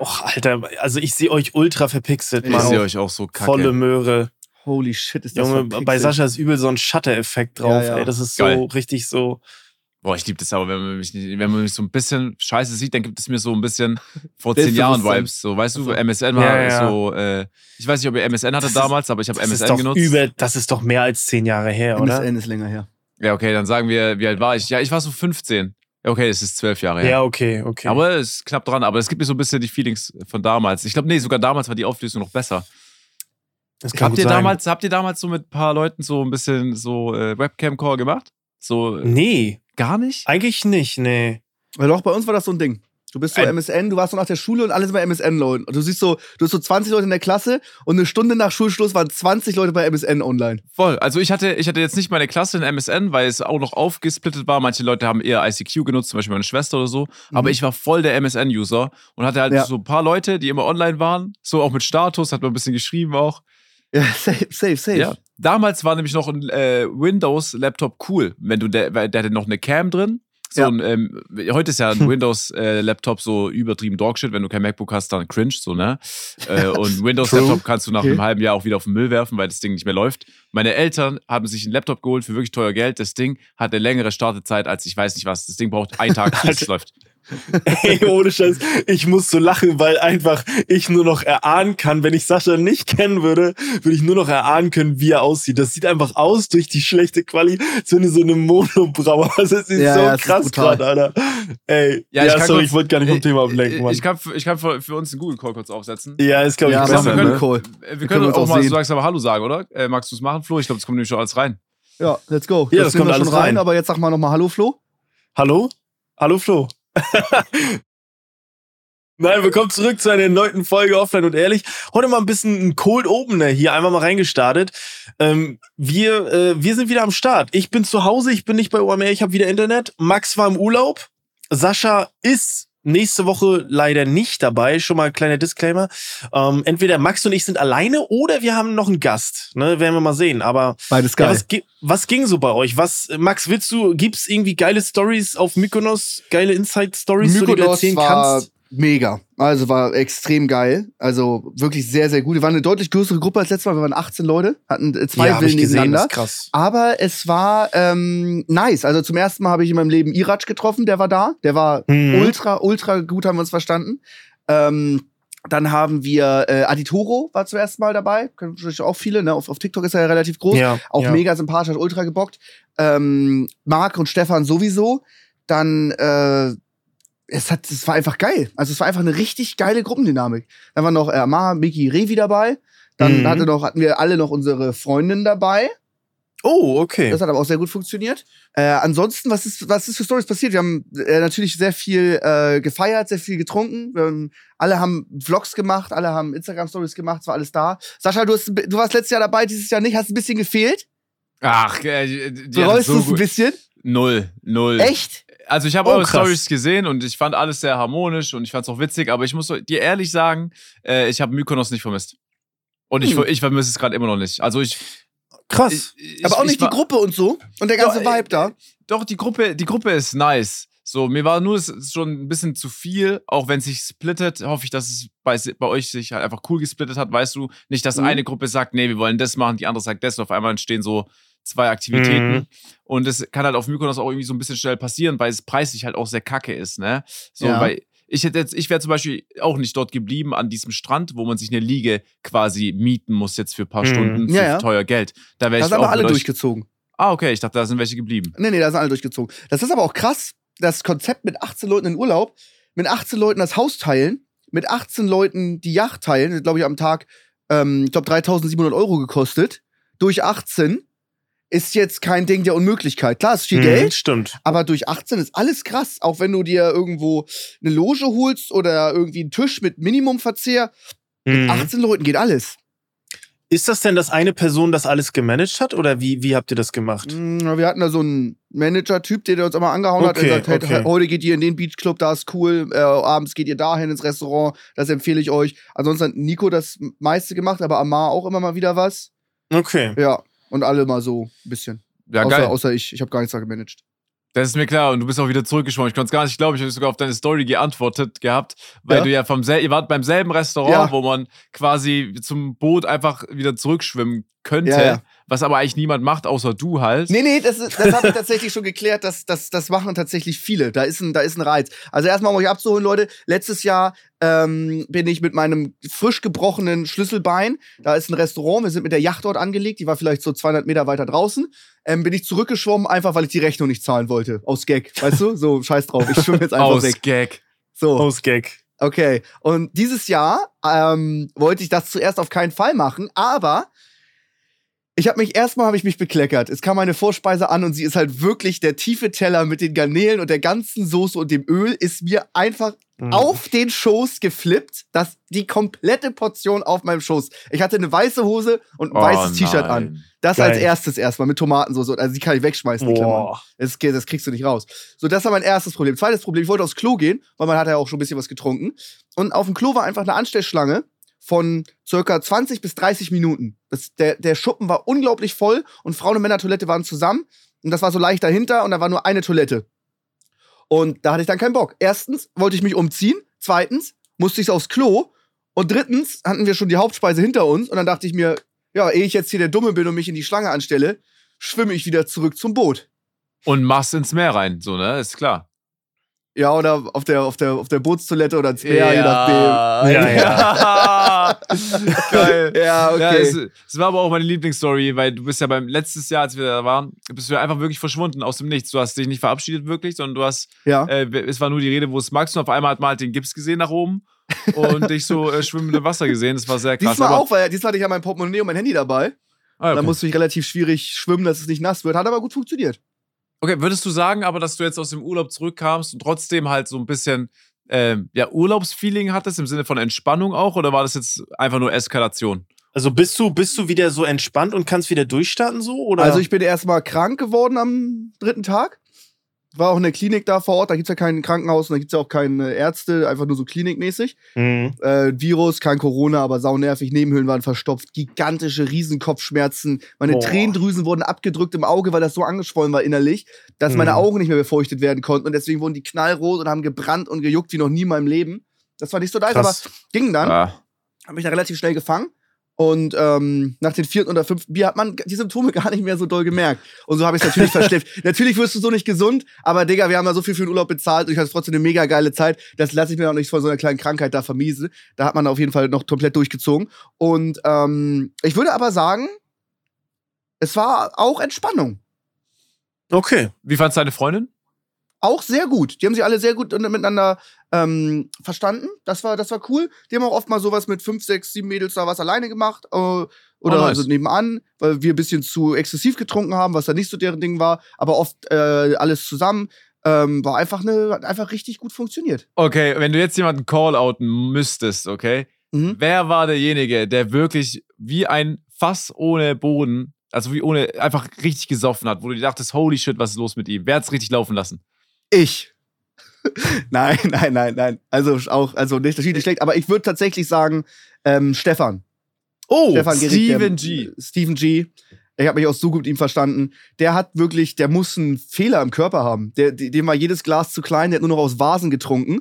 Och, Alter, also ich sehe euch ultra verpixelt, Ich Mann. sehe euch auch so kacke. Volle Möhre. Holy shit, ist das Junge, verpixelt. bei Sascha ist übel so ein Shutter-Effekt drauf, Ja, ja. ey. Das ist so Geil. richtig so. Boah, ich liebe das aber, wenn man, mich, nicht- wenn man mich so ein bisschen scheiße sieht, dann gibt es mir so ein bisschen vor zehn Jahren. Vibes. So, weißt du. MSN war Ja, ja. so, äh, ich weiß nicht, ob ihr MSN hatte Das ist- damals, aber ich habe Das ist MSN doch genutzt. übel, das ist doch mehr als zehn Jahre her, oder? MSN ist länger her. Ja, okay, dann sagen wir, wie alt war ich? Ja, ich war so 15. Ja, okay, es ist zwölf Jahre her. Ja, okay, okay. Aber es ist knapp dran, aber es gibt mir so ein bisschen die Feelings von damals. Ich glaube, nee, sogar damals war die Auflösung noch besser. das kann Habt gut ihr, sein. damals, habt ihr damals so mit ein paar Leuten so ein bisschen so äh, Webcam-Call gemacht? So äh, Nee, gar nicht? eigentlich nicht, nee. Weil doch, bei uns war das so ein Ding. Du bist so Ein- MSN, du warst so nach der Schule und alle sind bei MSN-Leuten. Und du siehst so, du hast so 20 Leute in der Klasse und eine Stunde nach Schulschluss waren 20 Leute bei MSN online. Voll. Also ich hatte, ich hatte jetzt nicht meine Klasse in MSN, weil es auch noch aufgesplittet war. Manche Leute haben eher ICQ genutzt, zum Beispiel meine Schwester oder so. Aber Mhm. ich war voll der MSN-User und hatte halt Ja. so ein paar Leute, die immer online waren. So auch mit Status, hat man ein bisschen geschrieben auch. Ja, safe, safe, safe. Ja. Damals war nämlich noch ein äh, Windows-Laptop cool. Wenn du, der, der hatte noch eine Cam drin. So Ja. ein, ähm, heute ist ja ein Windows-Laptop so übertrieben Dogshit. Wenn du kein MacBook hast, dann cringe, so, ne? Äh, und Windows-Laptop kannst du nach Okay. einem halben Jahr auch wieder auf den Müll werfen, weil das Ding nicht mehr läuft. Meine Eltern haben sich einen Laptop geholt für wirklich teuer Geld. Das Ding hat eine längere Startezeit als ich weiß nicht was. Das Ding braucht einen Tag, bis es läuft. Ey, ohne Scheiß, ich muss so lachen, weil einfach ich nur noch erahnen kann, wenn ich Sascha nicht kennen würde, würde ich nur noch erahnen können, wie er aussieht. Das sieht einfach aus durch die schlechte Quali, so eine, so eine Monobraue. Es ist Ja, so ja, es krass gerade, Alter. Ey, Ja, ja, ich sorry, kurz- ich wollte gar nicht vom Thema ablenken, Mann. Ich kann, für- ich kann für, für uns einen Google-Call kurz aufsetzen. ja, ist glaube ich Ja, besser, wir ne? einen Call. Äh, Wir, können können uns auch auch mal sehen. so langsam Hallo sagen, oder? Äh, magst du es machen, Flo? Ich glaube, das kommt nämlich schon alles rein. Ja, let's go. Ja, das nehmen kommt wir alles schon rein. Aber jetzt sag mal nochmal Hallo, Flo. Hallo? Hallo Flo. Nein, willkommen zurück zu einer erneuten Folge Offline und Ehrlich. Heute mal ein bisschen ein Cold Opener hier, einfach mal reingestartet. Ähm, wir, äh, wir sind wieder am Start. Ich bin zu Hause, ich bin nicht bei OMR, ich habe wieder Internet. Max war im Urlaub. Sascha ist nächste Woche leider nicht dabei. Schon mal ein kleiner Disclaimer. Ähm, entweder Max und ich sind alleine oder wir haben noch einen Gast. Ne, werden wir mal sehen. Aber Beides ja, geil. was, gi- was ging so bei euch? Was, Max, willst du, gibt's irgendwie geile Stories auf Mykonos, geile Inside-Stories, die du Mykonos erzählen war kannst? Mega. Also war extrem geil. Also wirklich sehr, sehr gut. Wir waren eine deutlich größere Gruppe als letztes Mal. Wir waren 18 Leute, hatten äh, zwei hab Villen das nebeneinander. ist krass. Aber es war ähm, nice. Also zum ersten Mal habe ich in meinem Leben Iraj getroffen, der war da. Der war Mhm. ultra, ultra gut, haben wir uns verstanden. Ähm, dann haben wir äh, Aditoro war zum ersten Mal dabei. Kennen natürlich auch viele, ne? Auf, auf TikTok ist er ja relativ groß. Ja, Auch ja. mega sympathisch, hat ultra gebockt. Ähm, Marc und Stefan sowieso. Dann, äh, es, hat, es war einfach geil. Also es war einfach eine richtig geile Gruppendynamik. Dann war noch äh, Amar, Miki, Revi dabei. Dann Mhm. hatte noch, hatten wir alle noch unsere Freundin dabei. Oh, okay. Das hat aber auch sehr gut funktioniert. Äh, ansonsten, was ist, was ist für Stories passiert? Wir haben äh, natürlich sehr viel äh, gefeiert, sehr viel getrunken. Wir haben, alle haben Vlogs gemacht, alle haben Instagram-Stories gemacht, es war alles da. Sascha, du, hast, du warst letztes Jahr dabei, dieses Jahr nicht, hast ein bisschen gefehlt. Ach, äh, die Du hat rollst so es ein bisschen. Null, null. Echt? Also ich habe Oh, eure. Stories gesehen und ich fand alles sehr harmonisch und ich fand es auch witzig, aber ich muss dir ehrlich sagen, äh, ich habe Mykonos nicht vermisst. Und ich, Hm. ich vermisse es gerade immer noch nicht. Also ich. Krass. ich Aber auch ich nicht war- die Gruppe und so. Und der ganze Doch, äh, Vibe da. Doch, die Gruppe, die Gruppe ist nice. So, mir war nur schon ein bisschen zu viel, auch wenn es sich splittet, hoffe ich, dass es bei, bei euch sich halt einfach cool gesplittet hat, weißt du? Nicht, dass Mhm. eine Gruppe sagt, nee, wir wollen das machen, die andere sagt das und auf einmal entstehen so zwei Aktivitäten. Mhm. Und das kann halt auf Mykonos auch irgendwie so ein bisschen schnell passieren, weil es preislich halt auch sehr kacke ist, ne? So, Ja. weil ich hätte jetzt, ich wäre zum Beispiel auch nicht dort geblieben an diesem Strand, wo man sich eine Liege quasi mieten muss jetzt für ein paar Mhm. Stunden für Ja, ja. teuer Geld. Da wäre Da ich sind aber alle durchgezogen. Ah, okay, ich dachte, da sind welche geblieben. Nee, nee, da sind alle durchgezogen. Das ist aber auch krass, das Konzept mit 18 Leuten in Urlaub, mit 18 Leuten das Haus teilen, mit 18 Leuten die Yacht teilen, glaube ich am Tag, ähm, ich glaube 3700 Euro gekostet, durch 18 ist jetzt kein Ding der Unmöglichkeit. Klar, ist viel Mhm, Geld, Stimmt. aber durch 18 ist alles krass. Auch wenn du dir irgendwo eine Loge holst oder irgendwie einen Tisch mit Minimumverzehr, mit Mhm. 18 Leuten geht alles. Ist das denn, dass eine Person das alles gemanagt hat oder wie, wie habt ihr das gemacht? Mm, Wir hatten da so einen Manager-Typ, der uns immer angehauen hat. Okay, Der sagt, hey, okay. heute geht ihr in den Beachclub, da ist cool. Äh, abends geht ihr dahin ins Restaurant, das empfehle ich euch. Ansonsten hat Nico das meiste gemacht, aber Amar auch immer mal wieder was. Okay. Ja, und alle mal so ein bisschen. Ja, außer, geil. außer ich, ich habe gar nichts da gemanagt. Das ist mir klar und du bist auch wieder zurückgeschwommen. Ich konnte es gar nicht glauben. Ich habe sogar auf deine Story geantwortet gehabt, weil Ja. du ja vom sel ihr wart beim selben Restaurant, Ja. wo man quasi zum Boot einfach wieder zurückschwimmen könnte, Ja, ja. Was aber eigentlich niemand macht, außer du halt. Nee, nee, das, ist- das habe ich tatsächlich schon geklärt. Das, das, das machen tatsächlich viele. Da ist, ein, da ist ein Reiz. Also erstmal, um euch abzuholen, Leute. Letztes Jahr ähm, bin ich mit meinem frisch gebrochenen Schlüsselbein, da ist ein Restaurant, wir sind mit der Yacht dort angelegt, die war vielleicht so 200 Meter weiter draußen, ähm, bin ich zurückgeschwommen, einfach weil ich die Rechnung nicht zahlen wollte. Aus Gag, weißt du? So, scheiß drauf, ich schwimme jetzt einfach Aus weg. Gag. So. Aus Gag. Okay, und dieses Jahr ähm, wollte ich das zuerst auf keinen Fall machen, aber ich habe mich erstmal habe ich mich bekleckert. Es kam meine Vorspeise an und sie ist halt wirklich der tiefe Teller mit den Garnelen und der ganzen Soße und dem Öl ist mir einfach Mhm. auf den Schoß geflippt, dass die komplette Portion auf meinem Schoß. Ich hatte eine weiße Hose und ein Oh weißes T-Shirt an. Das Geil. als erstes erstmal mit Tomatensauce. Also die kann ich wegschmeißen, die Klammern. Das, das kriegst du nicht raus. So, das war mein erstes Problem. Zweites Problem, ich wollte aufs Klo gehen, weil man hat ja auch schon ein bisschen was getrunken. Und auf dem Klo war einfach eine Anstellschlange von circa 20 bis 30 Minuten. Das, der, der Schuppen war unglaublich voll und Frauen- und Männertoilette waren zusammen. Und das war so leicht dahinter und da war nur eine Toilette. Und da hatte ich dann keinen Bock. Erstens wollte ich mich umziehen. Zweitens musste ich aufs Klo. Und drittens hatten wir schon die Hauptspeise hinter uns. Und dann dachte ich mir, ja, ehe ich jetzt hier der Dumme bin und mich in die Schlange anstelle, schwimme ich wieder zurück zum Boot. Und machst ins Meer rein, so, ne? Ist klar. Ja, oder auf der, auf der, auf der Bootstoilette oder ins Meer, je nachdem. Ja, Ja, ja. Geil. Ja, okay. Ja, es, es war aber auch meine Lieblingsstory, weil du bist ja beim letztes Jahr, als wir da waren, bist du ja einfach wirklich verschwunden aus dem Nichts. Du hast dich nicht verabschiedet wirklich, sondern du hast, ja. äh, es war nur die Rede, wo es magst und auf einmal hat man halt den Gips gesehen nach oben und dich so äh, schwimmend im Wasser gesehen. Das war sehr krass. Diesmal aber, auch, weil diesmal hatte ich ja mein Portemonnaie und mein Handy dabei. Ah, Da okay. musste ich relativ schwierig schwimmen, dass es nicht nass wird. Hat aber gut funktioniert. Okay, würdest du sagen aber, dass du jetzt aus dem Urlaub zurückkamst und trotzdem halt so ein bisschen ähm, ja, Urlaubsfeeling hattest, im Sinne von Entspannung auch, oder war das jetzt einfach nur Eskalation? Also bist du, bist du wieder so entspannt und kannst wieder durchstarten so? Oder? Also ich bin erstmal krank geworden am dritten Tag. War auch in der Klinik da vor Ort. Da gibt's ja kein Krankenhaus und da gibt's ja auch keine Ärzte, einfach nur so klinikmäßig. Mhm. Äh, Virus, kein Corona, aber saunervig. Nebenhöhlen waren verstopft. Gigantische Riesenkopfschmerzen. Meine Boah. Tränendrüsen wurden abgedrückt im Auge, weil das so angeschwollen war innerlich, dass meine Mhm. Augen nicht mehr befeuchtet werden konnten. Und deswegen wurden die knallrot und haben gebrannt und gejuckt wie noch nie in meinem Leben. Das war nicht so nice, aber Krass. ging dann. Ah. Habe mich da relativ schnell gefangen. Und ähm, nach dem vierten oder fünften Bier hat man die Symptome gar nicht mehr so doll gemerkt. Und so habe ich es natürlich verschleppt. Natürlich wirst du so nicht gesund, aber Digga, wir haben ja so viel für den Urlaub bezahlt und ich hatte trotzdem eine mega geile Zeit. Das lasse ich mir auch nicht von so einer kleinen Krankheit da vermiesen. Da hat man auf jeden Fall noch komplett durchgezogen. Und ähm, ich würde aber sagen, es war auch Entspannung. Okay. Wie fandst deine Freundin? Auch sehr gut. Die haben sich alle sehr gut miteinander ähm, verstanden. Das war, das war cool. Die haben auch oft mal sowas mit fünf, sechs, sieben Mädels da was alleine gemacht. Äh, oder Oh, nice. also nebenan, weil wir ein bisschen zu exzessiv getrunken haben, was da nicht so deren Ding war. Aber oft äh, alles zusammen. Ähm, war einfach eine, hat einfach richtig gut funktioniert. Okay, wenn du jetzt jemanden call-outen müsstest, okay? Mhm. Wer war derjenige, der wirklich wie ein Fass ohne Boden, also wie ohne, einfach richtig gesoffen hat, wo du dir dachtest, holy shit, was ist los mit ihm? Wer hat's richtig laufen lassen? Ich. nein, nein, nein, nein. Also auch, also nicht, nicht schlecht, aber ich würde tatsächlich sagen, ähm, Stefan. Oh, Stefan der, G. Steven G. Ich habe mich auch so gut mit ihm verstanden. Der hat wirklich, der muss einen Fehler im Körper haben. Der, de- dem war jedes Glas zu klein, der hat nur noch aus Vasen getrunken.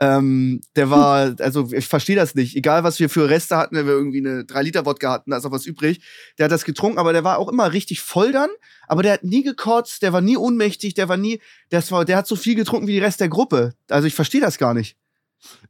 Ähm, der war, also ich verstehe das nicht. Egal, was wir für Reste hatten, wenn wir irgendwie eine 3-Liter-Wodka hatten, da ist noch was übrig. Der hat das getrunken, aber der war auch immer richtig voll dann. Aber der hat nie gekotzt, der war nie ohnmächtig, der war nie, das war, der hat so viel getrunken wie die Rest der Gruppe. Also ich verstehe das gar nicht.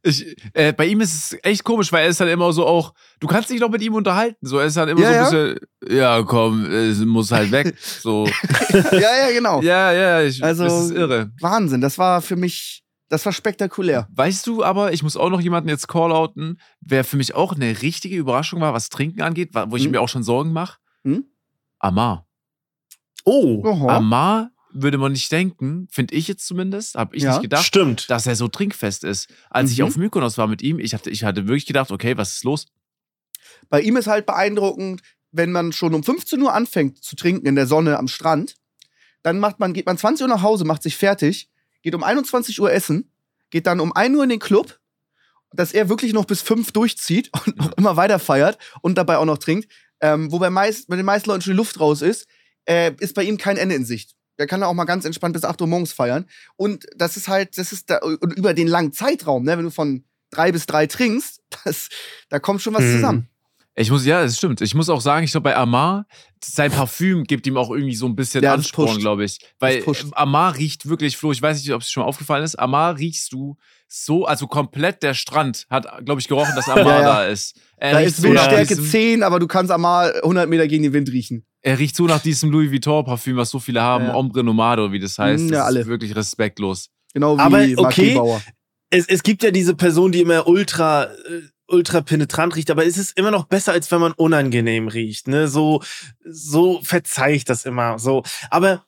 Ich, äh, bei ihm ist es echt komisch, weil er ist halt immer so auch, du kannst dich doch mit ihm unterhalten. So, er ist halt immer Ja, so ein bisschen, ja, komm, es muss halt weg. So, ja, ja, genau. ja, ja, ich, Also- das ist irre. Wahnsinn, das war für mich, das war spektakulär. Weißt du aber, ich muss auch noch jemanden jetzt call-outen, wer für mich auch eine richtige Überraschung war, was Trinken angeht, wo ich Hm? mir auch schon Sorgen mache. Hm? Amar. Oh, Oha. Amar würde man nicht denken, finde ich jetzt zumindest, habe ich Ja, nicht gedacht, stimmt. dass er so trinkfest ist. Als ich Mhm. auf Mykonos war mit ihm, ich hatte, ich hatte wirklich gedacht, okay, was ist los? Bei ihm ist halt beeindruckend, wenn man schon um 15 Uhr anfängt zu trinken in der Sonne am Strand, dann macht man, geht man 20 Uhr nach Hause, macht sich fertig, geht um 21 Uhr essen, geht dann um 1 Uhr in den Club, dass er wirklich noch bis 5 durchzieht und noch immer weiter feiert und dabei auch noch trinkt. Ähm, wo bei, meist, bei den meisten Leuten schon die Luft raus ist, äh, ist bei ihm kein Ende in Sicht. Der kann auch mal ganz entspannt bis 8 Uhr morgens feiern. Und das ist halt, das ist da, über den langen Zeitraum, ne, wenn du von drei bis drei trinkst, das, da kommt schon was Mhm. zusammen. Ich muss, ja, das stimmt. Ich muss auch sagen, ich glaube, bei Amar, sein Parfüm gibt ihm auch irgendwie so ein bisschen Ja, Ansporn, glaube ich. Weil Amar riecht wirklich, Flo, ich weiß nicht, ob es schon mal aufgefallen ist, Amar riechst du so, also komplett der Strand hat, glaube ich, gerochen, dass Amar Ja, ja. da ist. Er Da ist so Windstärke diesem, 10, aber du kannst einmal 100 Meter gegen den Wind riechen. Er riecht so nach diesem Louis Vuitton Parfüm, was so viele haben, Ja. Ombre Nomado, wie das heißt. Mm, Das ja, alle. ist wirklich respektlos. Genau wie Aber Mark okay. Gebauer. Es, es gibt ja diese Person, die immer ultra, äh, ultra penetrant riecht, aber es ist immer noch besser, als wenn man unangenehm riecht. Ne? So, so verzeih ich das immer. So. Aber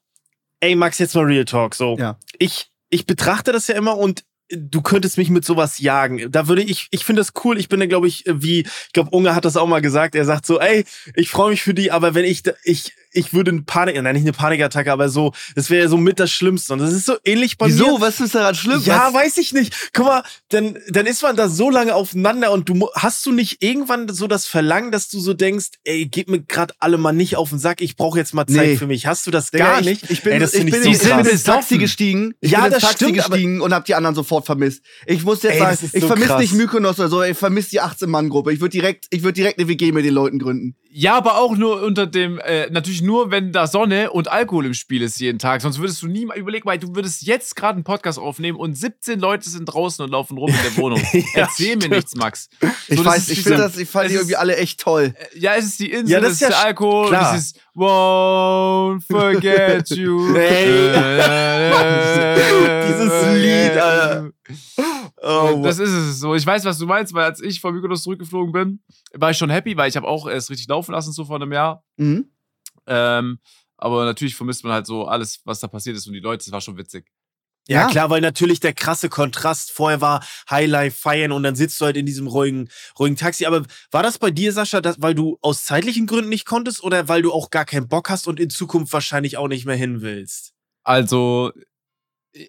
ey, Max, jetzt mal Real Talk. So. Ja. Ich, ich betrachte das ja immer und du könntest mich mit sowas jagen. Da würde ich, ich finde das cool. Ich bin da, glaube ich, wie, ich glaube, Unge hat das auch mal gesagt. Er sagt so, ey, ich freue mich für die, aber wenn ich, da- ich, ich würde eine Panik, nein, nicht eine Panikattacke, aber so, das wäre ja so mit das Schlimmste. Und das ist so ähnlich bei mir. Wieso? Was ist daran schlimm? Ja, Was? weiß ich nicht. Guck mal, dann, dann ist man da so lange aufeinander und du hast du nicht irgendwann so das Verlangen, dass du so denkst, ey, gib mir gerade alle mal nicht auf den Sack, ich brauche jetzt mal Zeit Nee. für mich. Hast du das Digga, gar ich, nicht? Ich bin, Ey, das ich bin, so ich bin ins Taxi gestiegen. Ich Ja, bin ins das Taxi stimmt, gestiegen und hab die anderen sofort vermisst. Ich muss jetzt Ey, sagen, ich so vermisse nicht Mykonos oder so, ich vermisse die 18-Mann-Gruppe. Ich würde direkt, ich würde direkt eine WG mit den Leuten gründen. Ja, aber auch nur unter dem, äh, natürlich nur, wenn da Sonne und Alkohol im Spiel ist jeden Tag. Sonst würdest du nie mal, überleg mal, du würdest jetzt gerade einen Podcast aufnehmen und 17 Leute sind draußen und laufen rum in der Wohnung. Ja, Erzähl mir stimmt. nichts, Max. Ich So, das weiß, ich finde das, ich fand es die irgendwie alle echt toll. Äh, Ja, es ist die Insel, Ja, das ist ist der ja Alkohol, klar. das ist Won't forget you. Dieses Lied, Alter. Oh, das ist es so. Ich weiß, was du meinst, weil als ich von Mykonos zurückgeflogen bin, war ich schon happy, weil ich habe auch es richtig laufen lassen, so vor einem Jahr. Mhm. Ähm, aber natürlich vermisst man halt so alles, was da passiert ist und die Leute, das war schon witzig. Ja, Ja. klar, weil natürlich der krasse Kontrast vorher war Highlife feiern und dann sitzt du halt in diesem ruhigen, ruhigen Taxi. Aber war das bei dir, Sascha, dass, weil du aus zeitlichen Gründen nicht konntest oder weil du auch gar keinen Bock hast und in Zukunft wahrscheinlich auch nicht mehr hin willst? Also,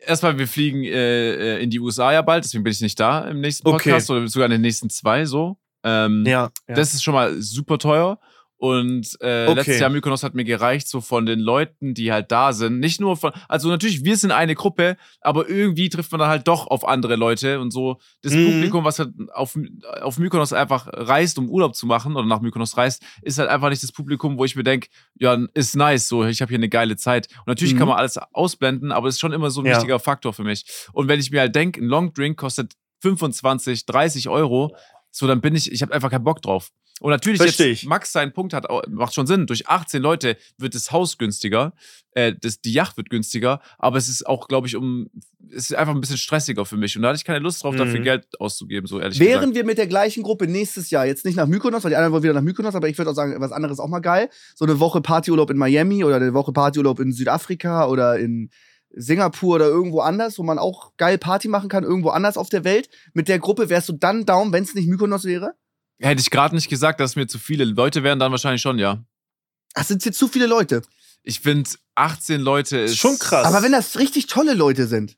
erstmal, wir fliegen äh, äh, in die USA ja bald, deswegen bin ich nicht da im nächsten Okay. Podcast oder sogar in den nächsten zwei so. Ähm, Ja. ja. Das ist schon mal super teuer. Und äh, Okay. letztes Jahr Mykonos hat mir gereicht, so von den Leuten, die halt da sind. Nicht nur von, also natürlich, wir sind eine Gruppe, aber irgendwie trifft man dann halt doch auf andere Leute und so. Das Mhm. Publikum, was halt auf, auf Mykonos einfach reist, um Urlaub zu machen oder nach Mykonos reist, ist halt einfach nicht das Publikum, wo ich mir denke, ja, ist nice, so, ich habe hier eine geile Zeit. Und natürlich Mhm. kann man alles ausblenden, aber es ist schon immer so ein Ja. wichtiger Faktor für mich. Und wenn ich mir halt denke, ein Long Drink kostet 25, 30 Euro, so dann bin ich, ich habe einfach keinen Bock drauf. Und natürlich Versteh jetzt, ich. Max seinen Punkt hat, macht schon Sinn. Durch 18 Leute wird das Haus günstiger, äh, das, die Yacht wird günstiger, aber es ist auch, glaube ich, um, es ist einfach ein bisschen stressiger für mich. Und da hatte ich keine Lust drauf, dafür Mhm. Geld auszugeben, so ehrlich Wären gesagt. wir mit der gleichen Gruppe nächstes Jahr, jetzt nicht nach Mykonos, weil die anderen wollen wieder nach Mykonos, aber ich würde auch sagen, was anderes auch mal geil. So eine Woche Partyurlaub in Miami oder eine Woche Partyurlaub in Südafrika oder in Singapur oder irgendwo anders, wo man auch geil Party machen kann, irgendwo anders auf der Welt. Mit der Gruppe wärst du dann down, wenn es nicht Mykonos wäre? Hätte ich gerade nicht gesagt, dass es mir zu viele Leute wären, dann wahrscheinlich schon, ja. Ach, sind jetzt zu viele Leute. Ich finde, 18 Leute ist. Ist schon krass. Aber wenn das richtig tolle Leute sind.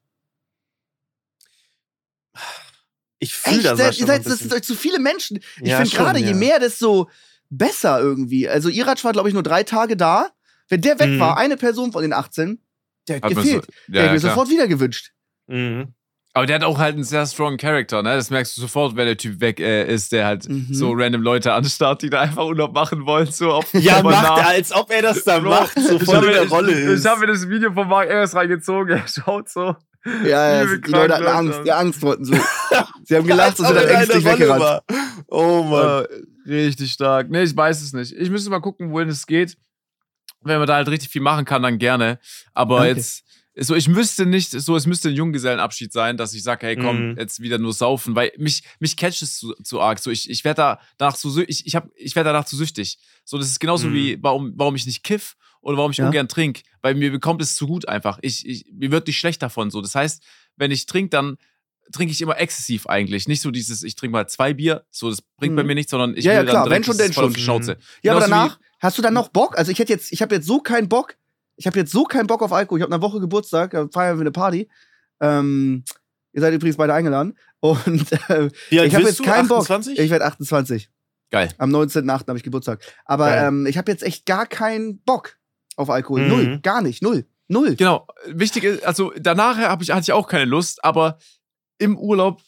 ich fühle das ihr seid, das sind euch zu viele Menschen. Ich Ja, finde gerade, je ja. mehr, desto besser irgendwie. Also Iratsch war, glaube ich, nur drei Tage da. Wenn der weg Mhm. war, eine Person von den 18, der hat Hat gefehlt. so, der ja, hätte mir klar. sofort wieder gewünscht. Mhm. Aber der hat auch halt einen sehr strong Character, ne? Das merkst du sofort, wenn der Typ weg äh, ist, der halt Mhm. so random Leute anstarrt, die da einfach Urlaub machen wollen. So auf Ja, macht nach. er, als ob er das da Bro, macht, so voll in der Rolle ich, ist. Ich habe mir das Video von Mark Ayers reingezogen, er schaut so. Ja, ja, die Leute hatten Angst, die Angst wollten so. Sie haben gelacht und sind dann ängstlich Rolle weggerannt. war. Oh Mann. Richtig stark. Nee, ich weiß es nicht. Ich müsste mal gucken, wohin es geht. Wenn man da halt richtig viel machen kann, dann gerne. Aber Okay. jetzt, so, ich müsste nicht, so, es müsste ein Junggesellenabschied sein, dass ich sage, hey, komm, Mhm. jetzt wieder nur saufen, weil mich, mich catcht es zu, zu arg. So, ich, ich werde da danach zu, ich, ich, hab- ich werde danach zu süchtig. So, das ist genauso Mhm. wie, warum, warum ich nicht kiff oder warum ich Ja. ungern trinke, weil mir bekommt es zu gut einfach. Ich, ich, mir wird nicht schlecht davon. So, das heißt, wenn ich trinke, dann trinke ich immer exzessiv eigentlich. Nicht so dieses, ich trinke mal zwei Bier, so, das bringt bei Mhm. mir nichts, sondern ich Ja, ja, will klar, dann wenn direkt schon, das denn voll auf schon. die Schnauze. Ja, aber Genauso danach, hast du dann noch Bock? Also ich hätte jetzt, ich habe jetzt so keinen Bock. Ich habe jetzt so keinen Bock auf Alkohol. Ich habe eine Woche Geburtstag, da feiern wir eine Party. Ähm, ihr seid übrigens beide eingeladen. Und äh, ich habe jetzt keinen 28? Bock. Ich werde 28. Wie, geil. Am 19.8. habe ich Geburtstag. Aber ähm, ich habe jetzt echt gar keinen Bock auf Alkohol. Mhm. Null. Gar nicht. Null. Null. Genau. Wichtig ist, also danach hab ich, hatte ich auch keine Lust, aber im Urlaub,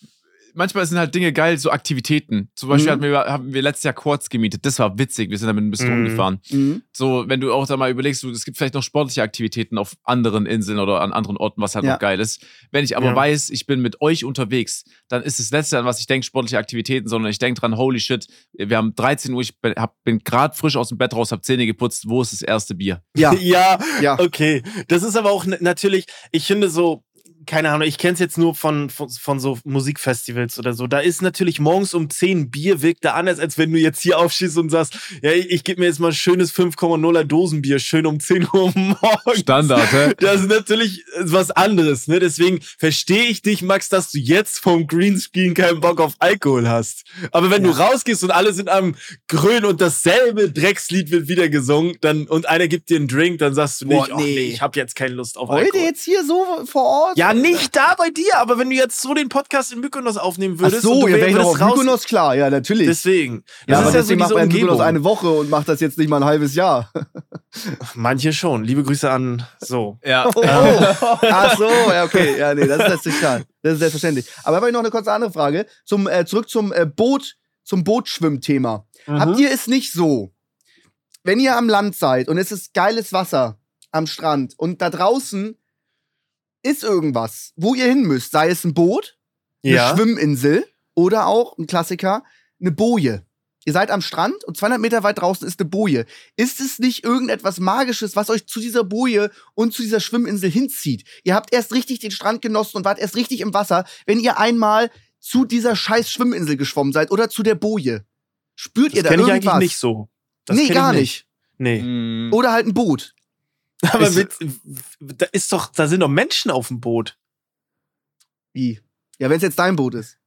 manchmal sind halt Dinge geil, so Aktivitäten. Zum Beispiel Mhm. hatten, wir, haben wir letztes Jahr Quads gemietet. Das war witzig. Wir sind damit ein bisschen Mhm. rumgefahren. Mhm. So, wenn du auch da mal überlegst, du, es gibt vielleicht noch sportliche Aktivitäten auf anderen Inseln oder an anderen Orten, was halt Ja. noch geil ist. Wenn ich aber Ja. weiß, ich bin mit euch unterwegs, dann ist das Letzte, an was ich denke, sportliche Aktivitäten, sondern ich denke dran, holy shit, wir haben 13 Uhr, ich bin, hab, bin gerade frisch aus dem Bett raus, hab Zähne geputzt, wo ist das erste Bier? Ja, Ja, ja. okay. Das ist aber auch natürlich, ich finde so, keine Ahnung, ich kenne es jetzt nur von, von, von so Musikfestivals oder so. Da ist natürlich morgens um 10 Bier wirkt da anders, als wenn du jetzt hier aufschießt und sagst, ja, ich, ich gebe mir jetzt mal ein schönes 5,0er Dosenbier, schön um 10 Uhr morgens. Standard, hä? Das ist natürlich was anderes, ne? Deswegen verstehe ich dich, Max, dass du jetzt vom Greenscreen keinen Bock auf Alkohol hast. Aber wenn Ja. du rausgehst und alle sind am Grün und dasselbe Dreckslied wird wieder gesungen, dann und einer gibt dir einen Drink, dann sagst du Boah, nicht, oh, nee. nee, ich habe jetzt keine Lust auf Heute Alkohol. jetzt hier so vor Ort? Ja, nicht da bei dir, aber wenn du jetzt so den Podcast in Mykonos aufnehmen Ach würdest, und so, du ja, wäre ich noch auf raus- Mykonos, klar, ja, natürlich. Deswegen. ja, Das aber ist ja so deswegen macht diese man in Mykonos eine Woche und macht das jetzt nicht mal ein halbes Jahr. Manche schon. Liebe Grüße an so. Ja. Oh, Ach so, ja, okay. Ja, nee, das ist letztlich klar. Das ist selbstverständlich. Aber habe ich noch eine kurze andere Frage. Zum, äh, zurück zum äh, Boot, zum Bootschwimmthema. Mhm. Habt ihr es nicht so, wenn ihr am Land seid und es ist geiles Wasser am Strand und da draußen ist irgendwas, wo ihr hin müsst, sei es ein Boot, eine ja. Schwimminsel oder auch ein Klassiker, eine Boje. Ihr seid am Strand und 200 Meter weit draußen ist eine Boje. Ist es nicht irgendetwas Magisches, was euch zu dieser Boje und zu dieser Schwimminsel hinzieht? Ihr habt erst richtig den Strand genossen und wart erst richtig im Wasser, wenn ihr einmal zu dieser scheiß Schwimminsel geschwommen seid oder zu der Boje. Spürt ihr Das da kenne ich irgendwas? eigentlich nicht so. Das nee, gar nicht. Nee. Mm. Oder halt ein Boot. Aber Ist- mit, da ist doch, da sind doch Menschen auf dem Boot. Wie? Ja, wenn es jetzt dein Boot ist.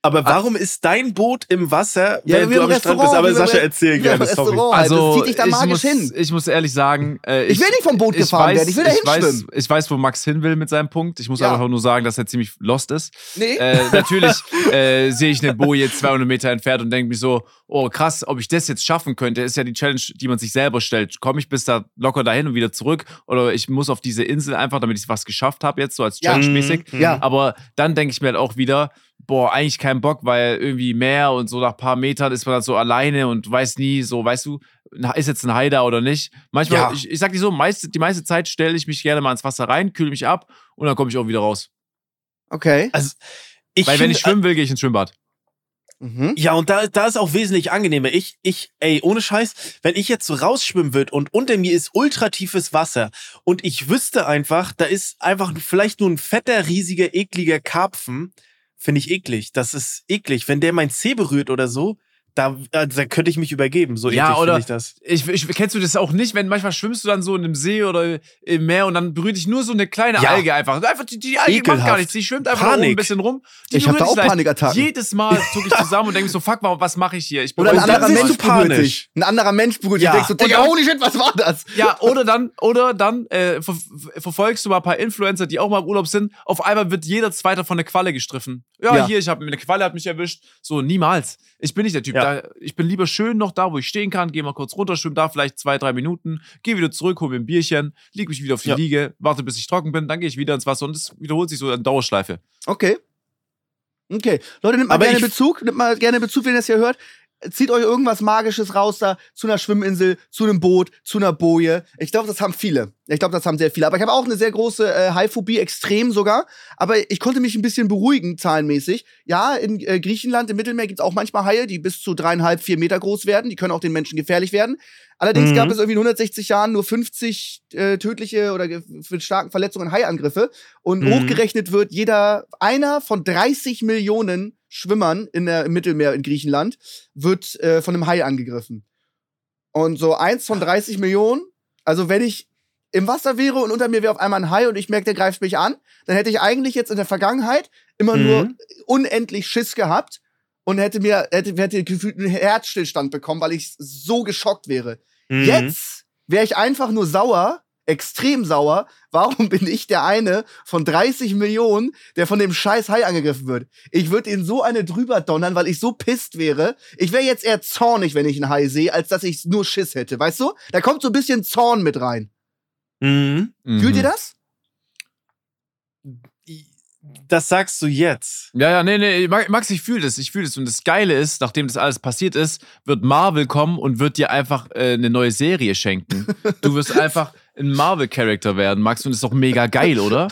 Aber warum ist dein Boot im Wasser, Ja, wenn du am Strand bist? Restaurant, Aber Sascha, erzähl gerne, sorry. Also, das zieht dich da ich magisch muss, hin. ich muss ehrlich sagen, äh, Ich will nicht vom Boot ich gefahren werden, ich will da ich weiß, hinschwimmen. ich weiß, wo Max hin will mit seinem Punkt. Ich muss Ja. einfach nur sagen, dass er ziemlich lost ist. Nee. Äh, natürlich äh, sehe ich eine Boje 200 Meter entfernt und denke mir so, oh krass, ob ich das jetzt schaffen könnte, ist ja die Challenge, die man sich selber stellt. Komme ich bis da locker dahin und wieder zurück oder ich muss auf diese Insel einfach, damit ich was geschafft habe jetzt so als Ja. Challenge-mäßig. Mhm. Ja. Aber dann denke ich mir halt auch wieder, boah, eigentlich kein Bock, weil irgendwie Meer und so nach ein paar Metern ist man dann so alleine und weiß nie, so, weißt du, ist jetzt ein Hai da oder nicht. Manchmal, Ja. ich, ich sag dir so, meiste, die meiste Zeit stelle ich mich gerne mal ins Wasser rein, kühle mich ab und dann komme ich auch wieder raus. Okay. Ich Weil wenn ich schwimmen will, gehe ich ins Schwimmbad. Mhm. Ja, und da, da ist auch wesentlich angenehmer. Ich, ich, ey, ohne Scheiß, wenn ich jetzt so rausschwimmen würde und unter mir ist ultratiefes Wasser und ich wüsste einfach, da ist einfach vielleicht nur ein fetter, riesiger, ekliger Karpfen, finde ich eklig. Das ist eklig. Wenn der mein Zeh berührt oder so, da, äh, da könnte ich mich übergeben. So Ja, eklig oder- finde ich das. Ich, ich, kennst du das auch nicht, wenn manchmal schwimmst du dann so in einem See oder im Meer und dann berührt dich nur so eine kleine Ja. Alge einfach. Einfach die, die Alge macht gar Ekelhaft. nichts. Die schwimmt einfach Panik. ein bisschen rum. Die Ich hab da auch. Panikattacken. Jedes Mal zucke ich zusammen und denke so, fuck, was mache ich hier? Ich bin Oder ein anderer Mensch berührt panisch. dich. Ein anderer Mensch berührt dich. Ja. Denkst so, Digga, holy shit, was war das? Ja, oder dann, oder dann äh, ver verfolgst du mal ein paar Influencer, die auch mal im Urlaub sind. Auf einmal wird jeder Zweite von der Qualle gestriffen. Ja, Ja. hier, ich habe eine Qualle hat mich erwischt. So niemals. Ich bin nicht der Typ. Ja. Da, ich bin lieber schön noch da, wo ich stehen kann. Geh mal kurz runter, schwimm da vielleicht zwei, drei Minuten, geh wieder zurück, hol mir ein Bierchen, leg mich wieder auf die Ja. Liege, warte, bis ich trocken bin, dann gehe ich wieder ins Wasser und es wiederholt sich so in Dauerschleife. Okay. Okay. Leute, nimmt mal Aber gerne Bezug. Nimmt mal gerne Bezug, wenn ihr das hier hört. Zieht euch irgendwas Magisches raus da zu einer Schwimminsel, zu einem Boot, zu einer Boje. Ich glaube, das haben viele. Ich glaube, das haben sehr viele. Aber ich habe auch eine sehr große äh, Haiphobie, extrem sogar. Aber ich konnte mich ein bisschen beruhigen, zahlenmäßig. Ja, in äh, Griechenland, im Mittelmeer gibt es auch manchmal Haie, die bis zu dreieinhalb, vier Meter groß werden. Die können auch den Menschen gefährlich werden. Allerdings Mhm. gab es irgendwie in 160 Jahren nur 50 äh, tödliche oder mit starken Verletzungen Haiangriffe. Und Mhm. hochgerechnet wird jeder, einer von 30 Millionen Schwimmern in der, im Mittelmeer in Griechenland wird äh, von einem Hai angegriffen. Und so eins von 30 Millionen, also wenn ich im Wasser wäre und unter mir wäre auf einmal ein Hai und ich merke, der greift mich an, dann hätte ich eigentlich jetzt in der Vergangenheit immer Mhm. nur unendlich Schiss gehabt und hätte mir hätte, hätte gefühlt einen Herzstillstand bekommen, weil ich so geschockt wäre. Mhm. Jetzt wäre ich einfach nur sauer, extrem sauer. Warum bin ich der eine von 30 Millionen, der von dem scheiß Hai angegriffen wird? Ich würde ihn so eine drüber donnern, weil ich so pisst wäre. Ich wäre jetzt eher zornig, wenn ich einen Hai sehe, als dass ich nur Schiss hätte. Weißt du? Da kommt so ein bisschen Zorn mit rein. Mhm. Fühlt ihr das? Das sagst du jetzt. Ja, ja, nee, nee, Max, ich fühle das, ich fühle das. Und das Geile ist, nachdem das alles passiert ist, wird Marvel kommen und wird dir einfach äh, eine neue Serie schenken. Du wirst einfach ein Marvel-Charakter werden, Max, und das ist doch mega geil, oder?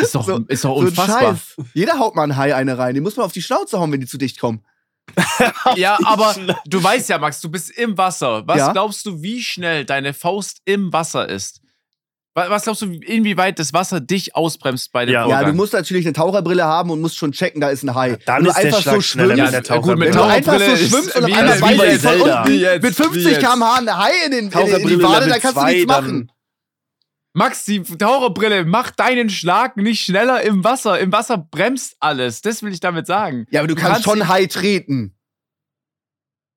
Ist doch, So- ist doch So unfassbar. Scheiß. Jeder haut mal einen Hai eine rein. Den muss man auf die Schnauze hauen, wenn die zu dicht kommen. Ja, aber du weißt ja, Max, du bist im Wasser. Was Ja. glaubst du, wie schnell deine Faust im Wasser ist? Wa- Was glaubst du, inwieweit das Wasser dich ausbremst bei dem Ja. Vorgang? Ja, du musst natürlich eine Taucherbrille haben und musst schon checken, da ist ein Hai. dann Wenn du ist der einfach Schlag so schneller schwimmst, mit der Ja, gut, mit wenn du einfach so schwimmst und einmal bei von unten mit wie 50 jetzt. km/h ein Hai in, den, in, die Wade, da kannst du nichts dann. machen. Max, die Taucherbrille macht deinen Schlag nicht schneller im Wasser. Im Wasser bremst alles. Das will ich damit sagen. Ja, aber du kannst schon ihn- Hai treten.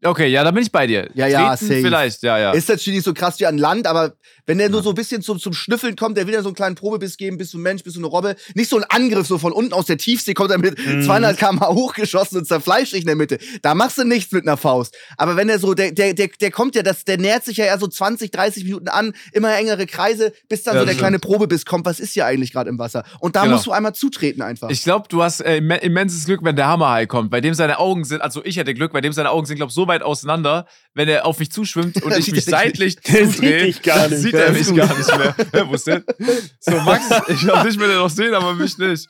Okay, ja, da bin ich bei dir. Ja, ja, Treten safe. Vielleicht, ja, ja. Ist natürlich nicht so krass wie an Land, aber wenn der nur so ein bisschen zum, zum Schnüffeln kommt, der will ja so einen kleinen Probebiss geben, bist du ein Mensch, bist du eine Robbe. Nicht so ein Angriff, so von unten aus der Tiefsee kommt er mit Mhm. 200 km/h hochgeschossen und zerfleischt dich in der Mitte. Da machst du nichts mit einer Faust. Aber wenn der so, der, der, der, der kommt ja, das, der nähert sich ja eher so 20, 30 Minuten an, immer engere Kreise, bis dann Ja, so der kleine Probebiss kommt. Was ist hier eigentlich gerade im Wasser? Und da Genau. musst du einmal zutreten einfach. Ich glaube, du hast äh, imme- immenses Glück, wenn der Hammerhai kommt, bei dem seine Augen sind, also ich hätte Glück, bei dem seine Augen sind, glaube so weit auseinander, wenn er auf mich zuschwimmt und ich mich seitlich zudrehe, gar dann nicht. sieht er mich gar nicht mehr. Wo ist der? So, Max, ich glaube, dich will er noch sehen, aber mich nicht.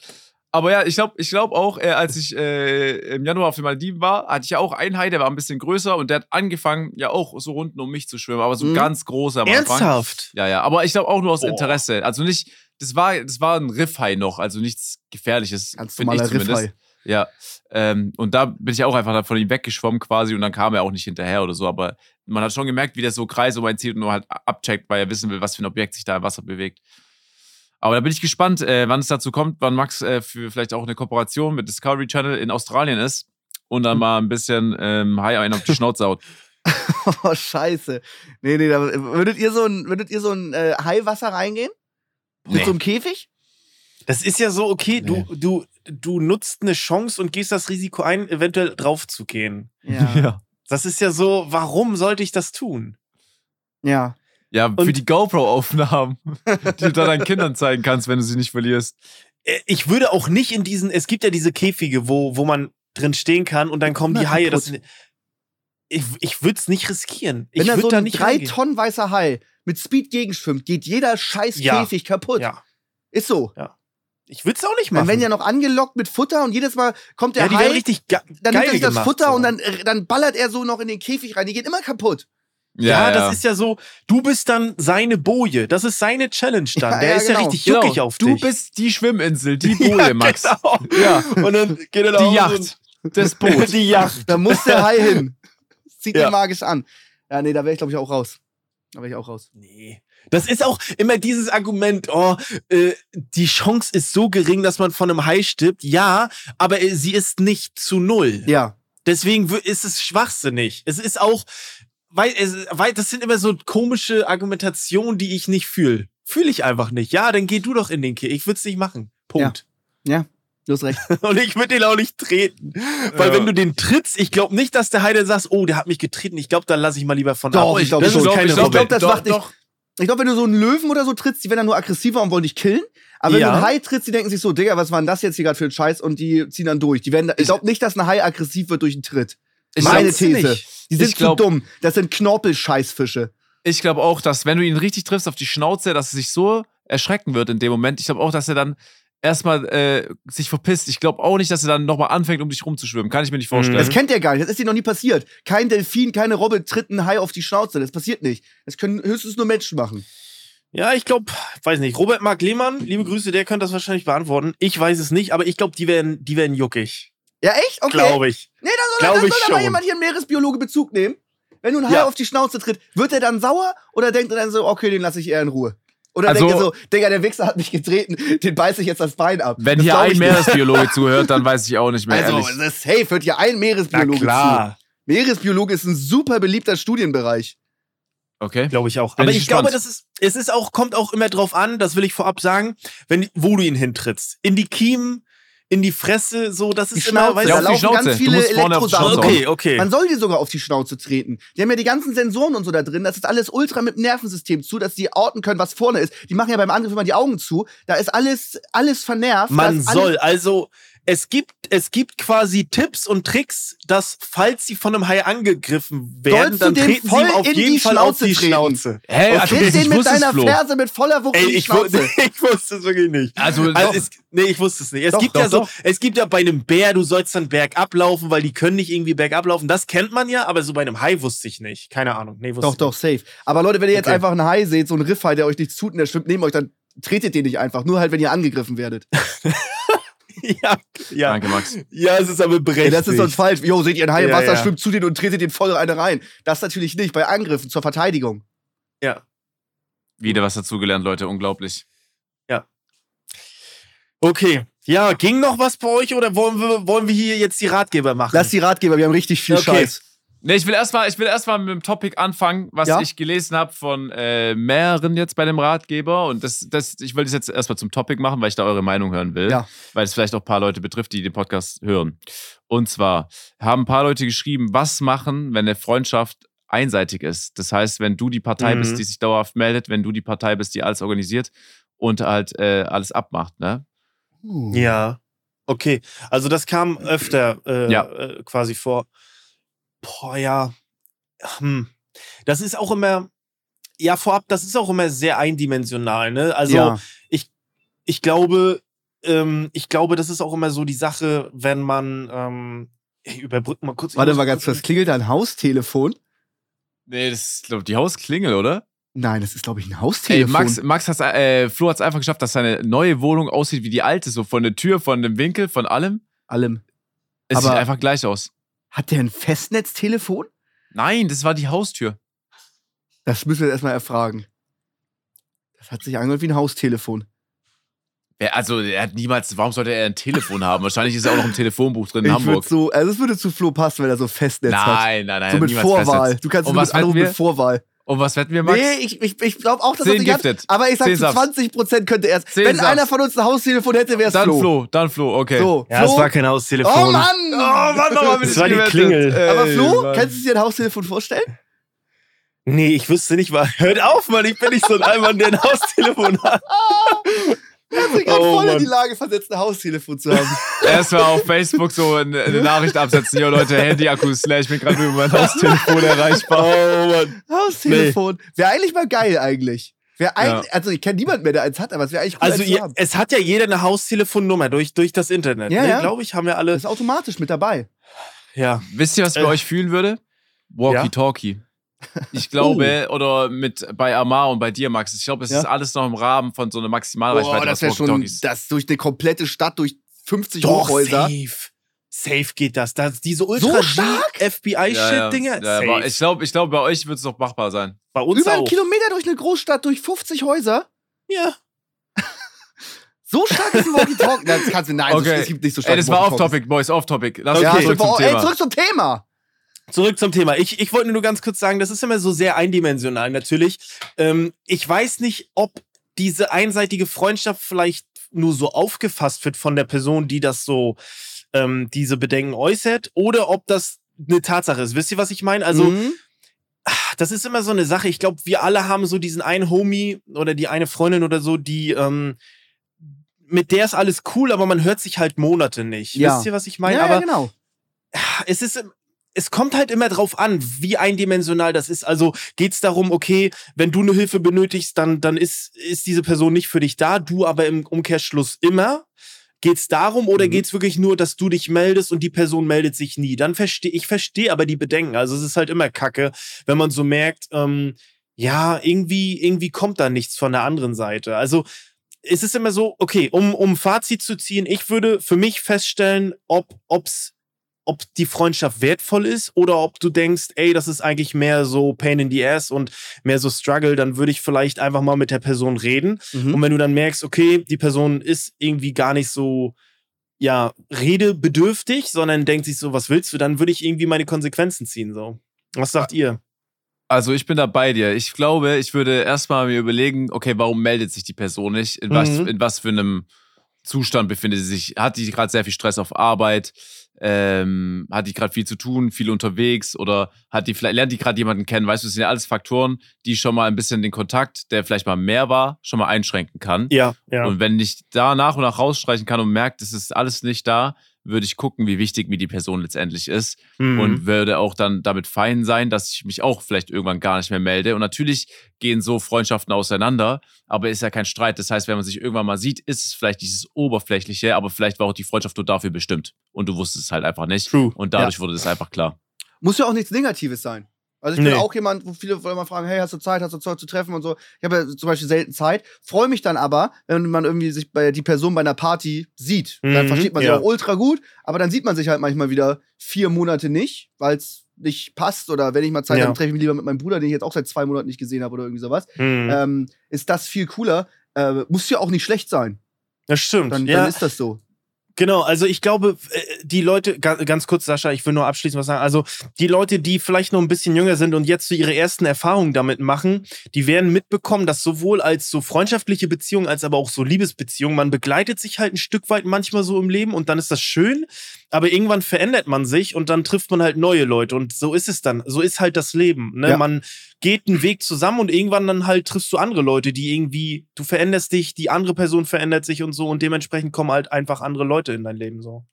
Aber ja, ich glaube ich glaub auch, äh, als ich äh, im Januar auf den Maldiven war, hatte ich ja auch einen Hai, der war ein bisschen größer und der hat angefangen, ja auch so runden um mich zu schwimmen, aber so Mhm. ganz groß am Anfang. Ernsthaft? Ja, ja, aber ich glaube auch nur aus Boah. Interesse. Also nicht, das war, das war ein Riffhai noch, also nichts Gefährliches. Ganz find ich zumindest. Riffhai. Ja. Ähm, und da bin ich auch einfach von ihm weggeschwommen quasi und dann kam er auch nicht hinterher oder so. Aber man hat schon gemerkt, wie der so Kreise um einen zieht und nur halt abcheckt, weil er wissen will, was für ein Objekt sich da im Wasser bewegt. Aber da bin ich gespannt, äh, wann es dazu kommt, wann Max äh, für vielleicht auch eine Kooperation mit Discovery Channel in Australien ist und dann mal ein bisschen ähm, Hai einen auf die Schnauze haut. Oh, scheiße. Nee, nee, da, würdet ihr so ein, würdet ihr so ein äh, Haiwasser reingehen? Mit Nee. so einem Käfig? Das ist ja so, okay, du, du, du nutzt eine Chance und gehst das Risiko ein, eventuell drauf zu gehen. Ja. Das ist ja so, warum sollte ich das tun? ja. Ja, für Und- die GoPro-Aufnahmen, die du dann deinen Kindern zeigen kannst, wenn du sie nicht verlierst. Äh, Ich würde auch nicht in diesen, es gibt ja diese Käfige, wo, wo man drin stehen kann und dann kommen Na, die Haie. Das, ich ich würde es nicht riskieren. Wenn ich da würde so da ein nicht drei reingehen. Tonnen weißer Hai mit Speed gegenschwimmt, geht jeder scheiß Ja. Käfig kaputt. Ja, Ist so. Ich würde es auch nicht Dann machen. werden ja noch angelockt mit Futter und jedes Mal kommt der ja, die Hai, werden richtig ge dann nimmt er sich das gemacht, Futter so. und dann, äh, dann ballert er so noch in den Käfig rein. Die gehen immer kaputt. Ja, das ist ja so, du bist dann seine Boje. Das ist seine Challenge dann. Ja, Der ja, ist ja genau. richtig juckig Genau, auf du dich. bist die Schwimminsel, die Boje, Max. Genau. Ja, Und dann geht er da die Yacht, das Boot. die Yacht. Da muss der Hai hin. Zieht Ja. ihn magisch an. Ja, nee, da wäre ich, glaube ich, auch raus. Da wäre ich auch raus. Nee. Das ist auch immer dieses Argument, oh, äh, die Chance ist so gering, dass man von einem Hai stirbt. Ja, aber äh, sie ist nicht zu null. Ja. Deswegen ist es schwachsinnig. Es ist auch, weil, es, weil das sind immer so komische Argumentationen, die ich nicht fühle. Fühle ich einfach nicht. Ja, dann geh du doch in den Kill. Ich würde es nicht machen. Punkt. Du hast recht. Und ich würde den auch nicht treten. Weil Ja. wenn du den trittst, ich glaube nicht, dass der Heide sagt, oh, der hat mich getreten. Ich glaube, dann lasse ich mal lieber von Doch, ab. ich glaub das ist Ich keine glaub, Robbe. das doch, macht dich- doch. Ich glaube, wenn du so einen Löwen oder so trittst, die werden dann nur aggressiver und wollen dich killen. Aber wenn Ja. du einen Hai trittst, die denken sich so, Digga, was war denn das jetzt hier gerade für ein Scheiß? Und die ziehen dann durch. Die werden, ich glaube nicht, dass ein Hai aggressiv wird durch einen Tritt. Ich Meine These. nicht. Die sind glaub- zu dumm. Das sind Knorpelscheißfische. Ich glaube auch, dass wenn du ihn richtig triffst auf die Schnauze, dass er sich so erschrecken wird in dem Moment. Ich glaube auch, dass er dann erstmal äh, sich verpisst. Ich glaube auch nicht, dass er dann nochmal anfängt, um dich rumzuschwimmen. Kann ich mir nicht vorstellen. Das kennt ihr gar nicht. Das ist dir noch nie passiert. Kein Delfin, keine Robbe tritt einen Hai auf die Schnauze. Das passiert nicht. Das können höchstens nur Menschen machen. Ja, ich glaube, weiß nicht. Robert Mark Lehmann, liebe Grüße, der könnte das wahrscheinlich beantworten. Ich weiß es nicht, aber ich glaube, die werden, die werden juckig. Ja, echt? Okay. Glaube ich. Nee, da soll, Glaub da ich soll mal jemand hier, ein Meeresbiologe, Bezug nehmen. Wenn du einen Hai Ja. auf die Schnauze tritt, wird er dann sauer oder denkt er dann so, okay, den lasse ich eher in Ruhe? Oder Also- denkt er so, Digga, der Wichser hat mich getreten, den beiße ich jetzt das Bein ab. Wenn Das hier ein. Meeresbiologe zuhört, dann weiß ich auch nicht mehr, Also, ehrlich. das ist safe, hört hier ein Meeresbiologe zu. Meeresbiologe ist ein super beliebter Studienbereich. Okay. Glaube ich auch. Bin Aber ich ich glaube, das ist, es ist auch, kommt auch immer drauf an, das will ich vorab sagen, wenn, wo du ihn hintrittst. In die Kiemen, in die Fresse, so, das Die ist immer, Schnauze, weißt Ja, da auf die laufen Schnauze. ganz viele Elektrosachen. Schnauze Okay, okay. Man soll dir sogar auf die Schnauze treten. Die haben ja die ganzen Sensoren und so da drin. Das ist alles ultra mit dem Nervensystem zu, dass die orten können, was vorne ist. Die machen ja beim Angriff immer die Augen zu. Da ist alles, alles vernervt. Man soll, also es gibt, es gibt quasi Tipps und Tricks, dass falls sie von einem Hai angegriffen werden, Sollst dann treten sie ihm auf in jeden die Fall auf Schnauze die treten? Schnauze. Hä, also Tritt ich den mit wusste es, deiner Flo. Ferse mit voller Wucht Ey, die ich, Schnauze. ich wusste es wirklich nicht. Also, Also es, nee, ich wusste es nicht. Es Doch, gibt doch, ja so, doch. es gibt ja bei einem Bär, du sollst dann bergab laufen, weil die können nicht irgendwie bergab laufen. Das kennt man ja, aber so bei einem Hai wusste ich nicht. Keine Ahnung. Nee, wusste Doch, ich doch, safe. Aber Leute, wenn ihr jetzt Okay. einfach einen Hai seht, so einen Riffhai, der euch nicht tut und der schwimmt neben euch, dann tretet den nicht einfach. Nur halt, wenn ihr angegriffen werdet. Ja, ja. Danke, Max. Ja, es ist aber Ey, berechtigt. das ist sonst falsch. Jo, seht ihr einen Hai im Ja, Wasser, ja. schwimmt zu denen und tretet den voll eine rein. Das natürlich nicht. Bei Angriffen zur Verteidigung. ja. Wieder was dazugelernt, Leute. Unglaublich. Okay. Ja, ging noch was bei euch oder wollen wir, wollen wir hier jetzt die Ratgeber machen? Lass die Ratgeber, wir haben richtig viel Okay. Scheiß. Nee, ich will erstmal, ich will erstmal mit dem Topic anfangen, was Ja? ich gelesen habe von äh, mehreren jetzt bei dem Ratgeber. Und das, das, ich will das jetzt erstmal zum Topic machen, weil ich da eure Meinung hören will. Ja. Weil es vielleicht auch ein paar Leute betrifft, die den Podcast hören. Und zwar haben ein paar Leute geschrieben, was machen, wenn eine Freundschaft einseitig ist. Das heißt, wenn du die Partei Mhm. bist, die sich dauerhaft meldet, wenn du die Partei bist, die alles organisiert und halt äh, alles abmacht, ne? Ja. Okay. Also das kam öfter äh, Ja. äh, quasi vor. Boah, ja. Hm. Das ist auch immer, ja, vorab, das ist auch immer sehr eindimensional, ne? Also ja. ich glaube, ähm, ich glaube, das ist auch immer so die Sache, wenn man, ähm, ich überbrück mal kurz. ich Warte mal ganz kurz-. Klingelt da ein Haustelefon? Nee, das ist, glaube die Hausklingel, oder? Nein, das ist, glaube ich, ein Ey, Haustelefon. Max, Max hat's, äh, Flo hat es einfach geschafft, dass seine neue Wohnung aussieht wie die alte, so von der Tür, von dem Winkel, von allem. Allem. Es Aber- sieht einfach gleich aus. Hat der ein Festnetztelefon? Nein, das war die Haustür. Das müssen wir jetzt erstmal erfragen. Das hat sich angehört wie ein Haustelefon. Wer- Also, er hat niemals, warum sollte er ein Telefon haben? Wahrscheinlich ist er auch noch ein Telefonbuch drin in Ich Hamburg. würde so, also es würde zu Flo passen, wenn er so Festnetz hat. Nein, nein, nein. So mit Vorwahl. Festnetz. Du kannst Und nur was mit Vorwahl. Und was wetten wir, Max? Nee, ich, ich, ich glaube auch, dass das nicht hat. gifted. Aber ich sag zu Subs. 20% könnte er es. Wenn Subs. einer von uns ein Haustelefon hätte, wäre es dann Flo. Flo. dann Flo, okay. So, Ja, es Flo. war kein Haustelefon. oh Mann! Oh Mann, bin Das ich war die gewettet? Klingel. Ey, Aber Flo, Mann. kannst du dir ein Haustelefon vorstellen? Nee, ich wüsste nicht, was. Hört auf, Mann, ich bin nicht so ein Allmann, der ein Haustelefon hat. Er hat sich gerade Oh, voll in Mann. die Lage versetzt, ein Haustelefon zu haben. Erstmal auf Facebook so eine, eine Nachricht absetzen. Jo, Leute, Handy-Akku ist leer. Ich bin gerade über mein Haustelefon erreichbar. Oh, Mann. Haustelefon. Wäre eigentlich mal geil, eigentlich. Wäre eigentlich, Ja. also ich kenne niemanden mehr, der eins hat, aber es wäre eigentlich cool, Also, ihr, haben. es hat ja jeder eine Haustelefonnummer durch, durch das Internet. Ja, ne? ja. Glaube ich, haben wir alle. Das ist automatisch mit dabei. Ja. Wisst ihr, was bei Äh. euch fühlen würde? Walkie-Talkie. Ich glaube, oder mit bei Amar und bei dir, Max, ich glaube, es Oh. Ja. ist alles noch im Rahmen von so einer Maximalreichweite. Boah, das wäre schon, das durch eine komplette Stadt, durch 50 Doch, Hochhäuser. safe. Safe geht das. das diese ultra So stark? FBI-Shit-Dinger. Ja, ja, aber ich glaube, ich glaub, bei euch wird es noch machbar sein. Bei uns Über einen auch. Kilometer durch eine Großstadt, durch 50 Häuser. Ja. So stark ist ein Walkie-Talkie. Das kannst du, nein, Okay. es gibt nicht so stark. Ey, das war off-topic, Boys, off-topic. Lass uns Okay. zurück zum ey, Thema. zurück zum Thema. Zurück zum Thema. Ich, ich wollte nur ganz kurz sagen, das ist immer so sehr eindimensional natürlich. Ähm, ich weiß nicht, ob diese einseitige Freundschaft vielleicht nur so aufgefasst wird von der Person, die das so, ähm, diese Bedenken äußert, oder ob das eine Tatsache ist. Wisst ihr, was ich meine? Also, Mhm. das ist immer so eine Sache. Ich glaube, wir alle haben so diesen einen Homie oder die eine Freundin oder so, die, ähm, mit der ist alles cool, aber man hört sich halt Monate nicht. Ja. Wisst ihr, was ich meine? ja, aber ja, genau. es ist es kommt halt immer drauf an, wie eindimensional das ist. Also geht's darum, okay, wenn du eine Hilfe benötigst, dann dann ist ist diese Person nicht für dich da, du aber im Umkehrschluss immer. Geht's darum oder Mhm. geht's wirklich nur, dass du dich meldest und die Person meldet sich nie? Dann verstehe ich verstehe aber die Bedenken. Also es ist halt immer Kacke, wenn man so merkt, ähm, ja irgendwie irgendwie kommt da nichts von der anderen Seite. Also es ist immer so, okay, um um Fazit zu ziehen, ich würde für mich feststellen, ob ob's ob die Freundschaft wertvoll ist oder ob du denkst, ey, das ist eigentlich mehr so Pain in the Ass und mehr so Struggle, dann würde ich vielleicht einfach mal mit der Person reden. Mhm. Und wenn du dann merkst, okay, die Person ist irgendwie gar nicht so, ja, redebedürftig, sondern denkt sich so, was willst du, dann würde ich irgendwie meine Konsequenzen ziehen, so. Was sagt ihr? Also ich bin da bei dir. Ich glaube, ich würde erstmal mir überlegen, okay, warum meldet sich die Person nicht? In was, Mhm. in was für einem Zustand befindet sie sich? Hat die gerade sehr viel Stress auf Arbeit? Ähm, hat die gerade viel zu tun, viel unterwegs oder hat die vielleicht lernt die gerade jemanden kennen? Weißt du, das sind ja alles Faktoren, die schon mal ein bisschen den Kontakt, der vielleicht mal mehr war, schon mal einschränken kann. Ja, ja. Und wenn ich da nach und nach rausstreichen kann und merkt, es ist alles nicht da, würde ich gucken, wie wichtig mir die Person letztendlich ist Mhm. und würde auch dann damit fein sein, dass ich mich auch vielleicht irgendwann gar nicht mehr melde. Und natürlich gehen so Freundschaften auseinander, aber ist ja kein Streit. Das heißt, wenn man sich irgendwann mal sieht, ist es vielleicht dieses Oberflächliche, aber vielleicht war auch die Freundschaft nur dafür bestimmt und du wusstest es halt einfach nicht. True. Und dadurch wurde das einfach klar. Muss ja auch nichts Negatives sein. Also ich bin Nee. auch jemand, wo viele wollen mal fragen, hey, hast du Zeit, hast du Zeit zu treffen und so. Ich habe ja zum Beispiel selten Zeit, freue mich dann aber, wenn man irgendwie sich bei die Person bei einer Party sieht. Dann Mhm, versteht man sich ja. auch ultra gut, aber dann sieht man sich halt manchmal wieder vier Monate nicht, weil es nicht passt oder wenn ich mal Zeit Ja. habe, treffe ich mich lieber mit meinem Bruder, den ich jetzt auch seit zwei Monaten nicht gesehen habe oder irgendwie sowas. Mhm. Ähm, ist das viel cooler. Äh, muss ja auch nicht schlecht sein. das stimmt. Dann, ja. dann ist das so. Genau, also ich glaube, äh, die Leute, ga- ganz kurz, Sascha, ich will nur abschließend was sagen. Also die Leute, die vielleicht noch ein bisschen jünger sind und jetzt so ihre ersten Erfahrungen damit machen, die werden mitbekommen, dass sowohl als so freundschaftliche Beziehungen als aber auch so Liebesbeziehungen, man begleitet sich halt ein Stück weit manchmal so im Leben und dann ist das schön, aber irgendwann verändert man sich und dann trifft man halt neue Leute und so ist es dann. So ist halt das Leben. Ne? Ja. Man geht einen Weg zusammen und irgendwann dann halt triffst du andere Leute, die irgendwie, du veränderst dich, die andere Person verändert sich und so und dementsprechend kommen halt einfach andere Leute in dein Leben so.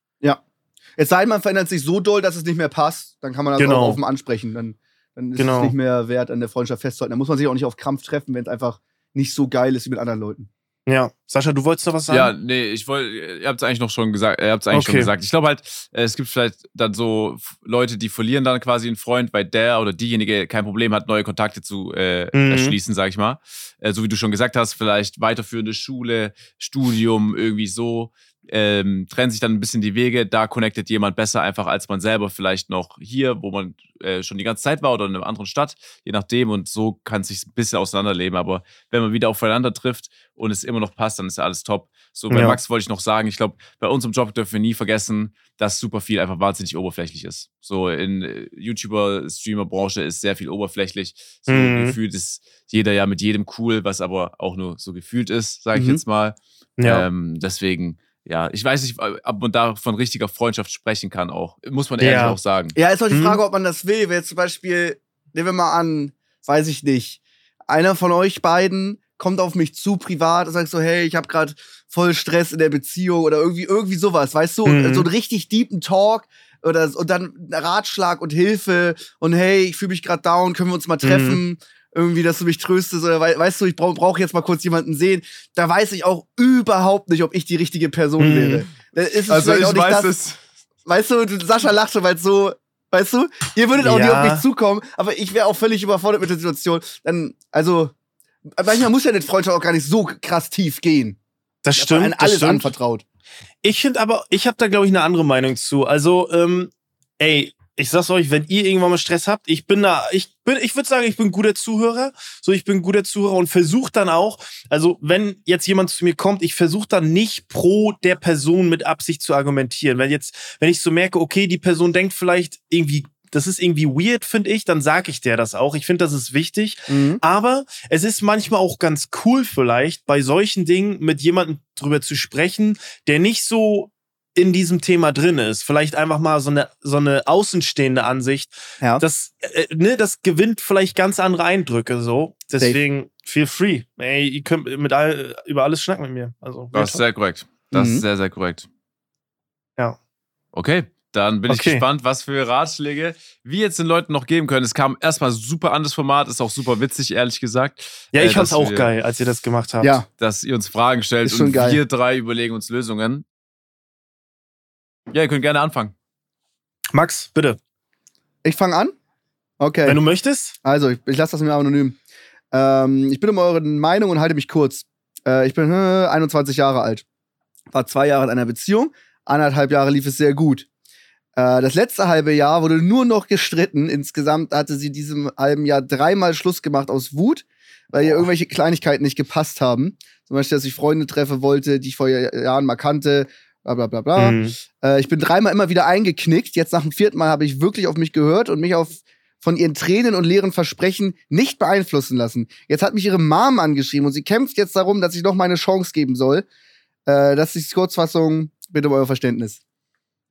Es sei denn, man verändert sich so doll, dass es nicht mehr passt, dann kann man das Genau. auch offen ansprechen. Dann, dann ist Genau. es nicht mehr wert, an der Freundschaft festzuhalten. Da muss man sich auch nicht auf Krampf treffen, wenn es einfach nicht so geil ist wie mit anderen Leuten. Ja, Sascha, du wolltest noch was sagen? Ja, nee, ich wollte, ihr habt es eigentlich noch schon gesagt, ihr habt es eigentlich schon Okay. gesagt. Ich glaube halt, äh, es gibt vielleicht dann so Leute, die verlieren dann quasi einen Freund, weil der oder diejenige kein Problem hat, neue Kontakte zu äh, Mhm. erschließen, sag ich mal. Äh, so wie du schon gesagt hast, vielleicht weiterführende Schule, Studium, irgendwie so. Ähm, trennen sich dann ein bisschen die Wege, da connectet jemand besser einfach als man selber vielleicht noch hier, wo man äh, schon die ganze Zeit war oder in einer anderen Stadt, je nachdem und so kann es sich ein bisschen auseinanderleben, aber wenn man wieder aufeinander trifft und es immer noch passt, dann ist ja alles top. So, bei Ja. Max wollte ich noch sagen, ich glaube, bei uns im Job dürfen wir nie vergessen, dass super viel einfach wahnsinnig oberflächlich ist. So in äh, YouTuber, Streamer-Branche ist sehr viel oberflächlich. So Mhm. gefühlt ist jeder ja mit jedem cool, was aber auch nur so gefühlt ist, sage ich Mhm. jetzt mal. ja. Ähm, deswegen, ja, ich weiß nicht, ob man da von richtiger Freundschaft sprechen kann auch. Muss man ehrlich Ja. auch sagen. Ja, ist auch die Mhm. Frage, ob man das will. Wenn jetzt zum Beispiel, nehmen wir mal an, weiß ich nicht, einer von euch beiden kommt auf mich zu privat und sagt so, hey, ich habe gerade voll Stress in der Beziehung oder irgendwie irgendwie sowas, weißt du? Mhm. So einen richtig deepen Talk oder und dann Ratschlag und Hilfe und hey, ich fühle mich gerade down, können wir uns mal treffen? Irgendwie, dass du mich tröstest oder wei- weißt du, ich brauche brauch jetzt mal kurz jemanden sehen. Da weiß ich auch überhaupt nicht, ob ich die richtige Person Mhm. wäre. Ist es Also ich weiß das, es. Weißt du, Sascha lacht schon, weil so, weißt du, ihr würdet auch Ja. nicht auf mich zukommen, aber ich wäre auch völlig überfordert mit der Situation. Dann, also, manchmal muss ja eine Freundschaft auch gar nicht so krass tief gehen. Das stimmt. das alles stimmt. anvertraut. Ich finde aber, ich habe da glaube ich eine andere Meinung zu. Also, ähm, ey, ich sag's euch, wenn ihr irgendwann mal Stress habt, ich bin da, ich bin, ich würde sagen, ich bin ein guter Zuhörer. So, ich bin ein guter Zuhörer und versuche dann auch, also wenn jetzt jemand zu mir kommt, ich versuche dann nicht pro der Person mit Absicht zu argumentieren. Wenn jetzt, wenn ich so merke, okay, die Person denkt vielleicht irgendwie, das ist irgendwie weird, finde ich, dann sage ich der das auch. Ich finde, das ist wichtig. Aber es ist manchmal auch ganz cool vielleicht, bei solchen Dingen mit jemandem drüber zu sprechen, der nicht so in diesem Thema drin ist. Vielleicht einfach mal so eine, so eine außenstehende Ansicht. Ja. Das, äh, ne, das gewinnt vielleicht ganz andere Eindrücke so. Deswegen feel free. Ey, ihr könnt mit all, über alles schnacken mit mir. Also, Das ist sehr korrekt. Das Mhm. ist sehr, sehr korrekt. Ja. Okay, dann bin ich Okay. gespannt, was für Ratschläge wir jetzt den Leuten noch geben können. Es kam erstmal super an das Format, ist auch super witzig, ehrlich gesagt. ja, ich äh, fand's auch wir- geil, als ihr das gemacht habt. Ja, Dass ihr uns Fragen stellt Ist schon und geil. wir drei überlegen uns Lösungen. Ja, ihr könnt gerne anfangen. Max, bitte. ich fange an. Okay. Wenn du möchtest. Also, ich, ich lasse das mir anonym. Ähm, ich bin um eure Meinung und halte mich kurz. Äh, ich bin äh, 21 Jahre alt. War zwei Jahre in einer Beziehung. Anderthalb Jahre lief es sehr gut. Äh, das letzte halbe Jahr wurde nur noch gestritten. Insgesamt hatte sie diesem halben Jahr dreimal Schluss gemacht aus Wut, weil ihr irgendwelche Kleinigkeiten nicht gepasst haben. Zum Beispiel, dass ich Freunde treffe wollte, die ich vor Jahren mal kannte. Bla bla bla bla. Mhm. Äh, ich bin dreimal immer wieder eingeknickt. Jetzt nach dem vierten Mal habe ich wirklich auf mich gehört und mich auf von ihren Tränen und leeren Versprechen nicht beeinflussen lassen. Jetzt hat mich ihre Mom angeschrieben und sie kämpft jetzt darum, dass ich noch mal eine Chance geben soll. Äh, das ist die Kurzfassung. Bitte um euer Verständnis.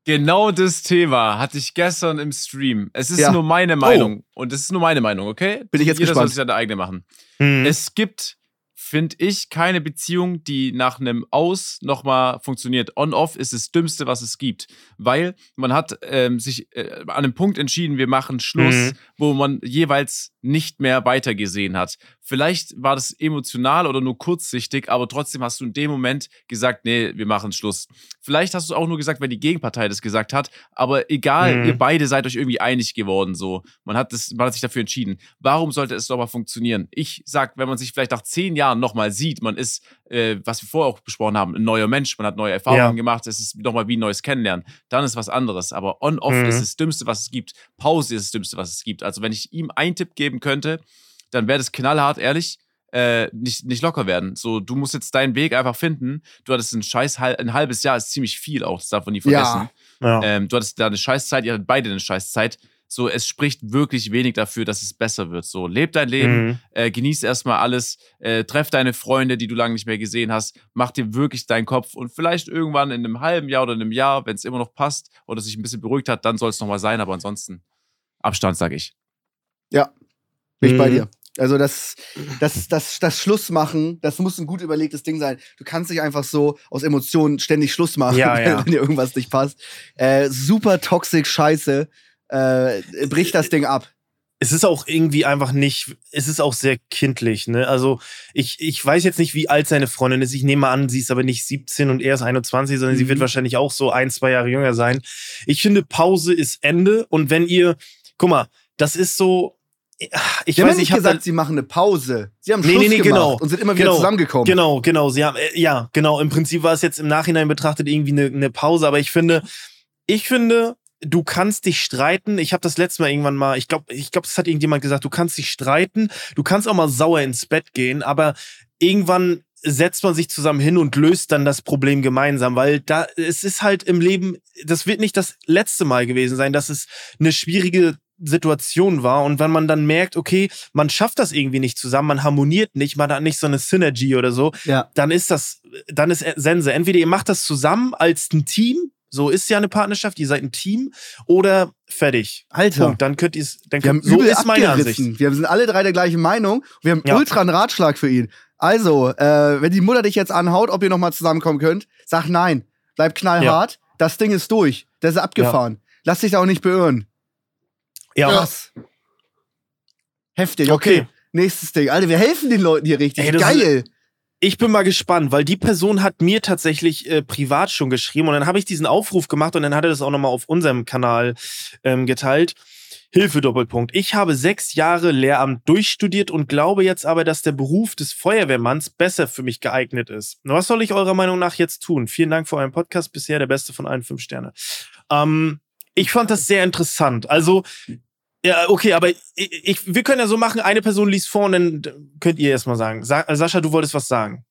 Genau das Thema hatte ich gestern im Stream. Es ist Ja. nur meine Meinung. Und es ist nur meine Meinung, okay? Bin ich jetzt Jeder soll gespannt. sich seine eigene machen. Mhm. Es gibt, finde ich, keine Beziehung, die nach einem Aus nochmal funktioniert. On-Off ist das Dümmste, was es gibt. Weil man hat ähm, sich äh, an einem Punkt entschieden, wir machen Schluss, Mhm. wo man jeweils nicht mehr weitergesehen hat. Vielleicht war das emotional oder nur kurzsichtig, aber trotzdem hast du in dem Moment gesagt, nee, wir machen Schluss. Vielleicht hast du auch nur gesagt, weil die Gegenpartei das gesagt hat, aber egal, Mhm. ihr beide seid euch irgendwie einig geworden so. Man hat, das, man hat sich dafür entschieden. Warum sollte es doch mal funktionieren? Ich sag, wenn man sich vielleicht nach zehn Jahren nochmal sieht, man ist, äh, was wir vorher auch besprochen haben, ein neuer Mensch, man hat neue Erfahrungen Ja. gemacht, es ist nochmal wie ein neues Kennenlernen, dann ist was anderes. Aber On-Off Mhm. ist das Dümmste, was es gibt. Pause ist das Dümmste, was es gibt. Also wenn ich ihm einen Tipp geben könnte, dann wäre das knallhart, ehrlich, äh, nicht, nicht locker werden. So, du musst jetzt deinen Weg einfach finden. Du hattest ein scheiß hal- ein halbes Jahr, ist ziemlich viel auch, das darf man nie vergessen. Ja. ja. Ähm, du hattest da eine Scheißzeit, ihr hattet beide eine Scheißzeit. So, es spricht wirklich wenig dafür, dass es besser wird. So, leb dein Leben, Mhm. äh, genieß erstmal alles, äh, treff deine Freunde, die du lange nicht mehr gesehen hast, mach dir wirklich deinen Kopf und vielleicht irgendwann in einem halben Jahr oder in einem Jahr, wenn es immer noch passt oder sich ein bisschen beruhigt hat, dann soll es nochmal sein, aber ansonsten Abstand, sag ich. Bin ich bei Mhm. dir. Also das, das, das, das Schlussmachen, das muss ein gut überlegtes Ding sein. Du kannst nicht einfach so aus Emotionen ständig Schluss machen, Ja, wenn, ja. wenn dir irgendwas nicht passt. Äh, super toxisch Scheiße. Äh, bricht das Ding ab. es ist auch irgendwie einfach nicht, es ist auch sehr kindlich, ne? Also ich, ich weiß jetzt nicht, wie alt seine Freundin ist. Ich nehme an, sie ist aber nicht 17 und er ist 21, sondern sie Mhm. wird wahrscheinlich auch so ein, zwei Jahre jünger sein. Ich finde, Pause ist Ende. Und wenn ihr, guck mal, das ist so, ich haben weiß nicht, gesagt, sie machen eine Pause. Sie haben Nee, Schluss nee, nee, gemacht genau. und sind immer wieder Genau. zusammengekommen. Genau, genau. Sie haben, äh, ja, genau. Im Prinzip war es jetzt im Nachhinein betrachtet irgendwie eine, eine Pause, aber ich finde, ich finde, du kannst dich streiten. Ich habe das letzte Mal irgendwann mal, ich glaube, ich glaube, das hat irgendjemand gesagt, du kannst dich streiten, du kannst auch mal sauer ins Bett gehen, aber irgendwann setzt man sich zusammen hin und löst dann das Problem gemeinsam, weil da es ist halt im Leben, das wird nicht das letzte Mal gewesen sein, dass es eine schwierige Situation war und wenn man dann merkt, okay, man schafft das irgendwie nicht zusammen, man harmoniert nicht, man hat nicht so eine Synergy oder so, Ja. dann ist das, dann ist Sense. Entweder ihr macht das zusammen als ein Team, so ist ja eine Partnerschaft, ihr seid ein Team, oder fertig. Alter. Punkt. Dann könnt ihr es, dann könnt, so ist meine Ansicht. Wir sind alle drei der gleichen Meinung. Wir haben Ja. ultra einen Ratschlag für ihn. Also, äh, wenn die Mutter dich jetzt anhaut, ob ihr nochmal zusammenkommen könnt, sag nein. Bleib knallhart. Das Ding ist durch. Das ist abgefahren. Lass dich da auch nicht beirren. Ja, Krass. Heftig, okay. Okay. Nächstes Ding. Alter, wir helfen den Leuten hier richtig. Ey, Geil. Ich bin mal gespannt, weil die Person hat mir tatsächlich äh, privat schon geschrieben und dann habe ich diesen Aufruf gemacht und dann hat er das auch nochmal auf unserem Kanal ähm, geteilt. Hilfe Doppelpunkt. Ich habe sechs Jahre Lehramt durchstudiert und glaube jetzt aber, dass der Beruf des Feuerwehrmanns besser für mich geeignet ist. Was soll ich eurer Meinung nach jetzt tun? Vielen Dank für euren Podcast. Bisher der beste von allen fünf Sterne. Ähm, ich fand das sehr interessant. Also, ja, okay, aber ich, ich, wir können ja so machen, eine Person liest vor und dann könnt ihr erstmal sagen. Sa Sascha, du wolltest was sagen.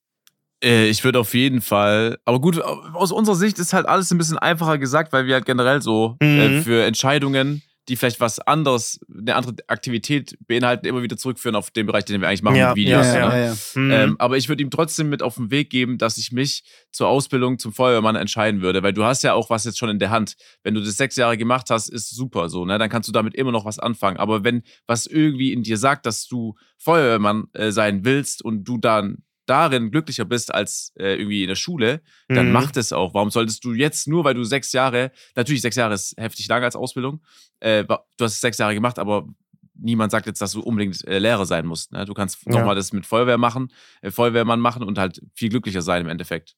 Äh, ich würde auf jeden Fall, aber gut, aus unserer Sicht ist halt alles ein bisschen einfacher gesagt, weil wir halt generell so Mhm. äh, für Entscheidungen, die vielleicht was anderes, eine andere Aktivität beinhalten, immer wieder zurückführen auf den Bereich, den wir eigentlich machen, Ja, Videos. ja, ne? ja, ja. Mhm. Ähm, aber ich würde ihm trotzdem mit auf den Weg geben, dass ich mich zur Ausbildung zum Feuerwehrmann entscheiden würde, weil du hast ja auch was jetzt schon in der Hand. Wenn du das sechs Jahre gemacht hast, ist super so, ne? Dann kannst du damit immer noch was anfangen. Aber wenn was irgendwie in dir sagt, dass du Feuerwehrmann äh, sein willst und du dann darin glücklicher bist als äh, irgendwie in der Schule, dann Mhm. mach das auch. Warum solltest du jetzt nur, weil du sechs Jahre, natürlich sechs Jahre ist heftig lang als Ausbildung, äh, du hast es sechs Jahre gemacht, aber niemand sagt jetzt, dass du unbedingt äh, Lehrer sein musst. Ne? Du kannst Ja. nochmal das mit Feuerwehr machen, äh, Feuerwehrmann machen und halt viel glücklicher sein im Endeffekt.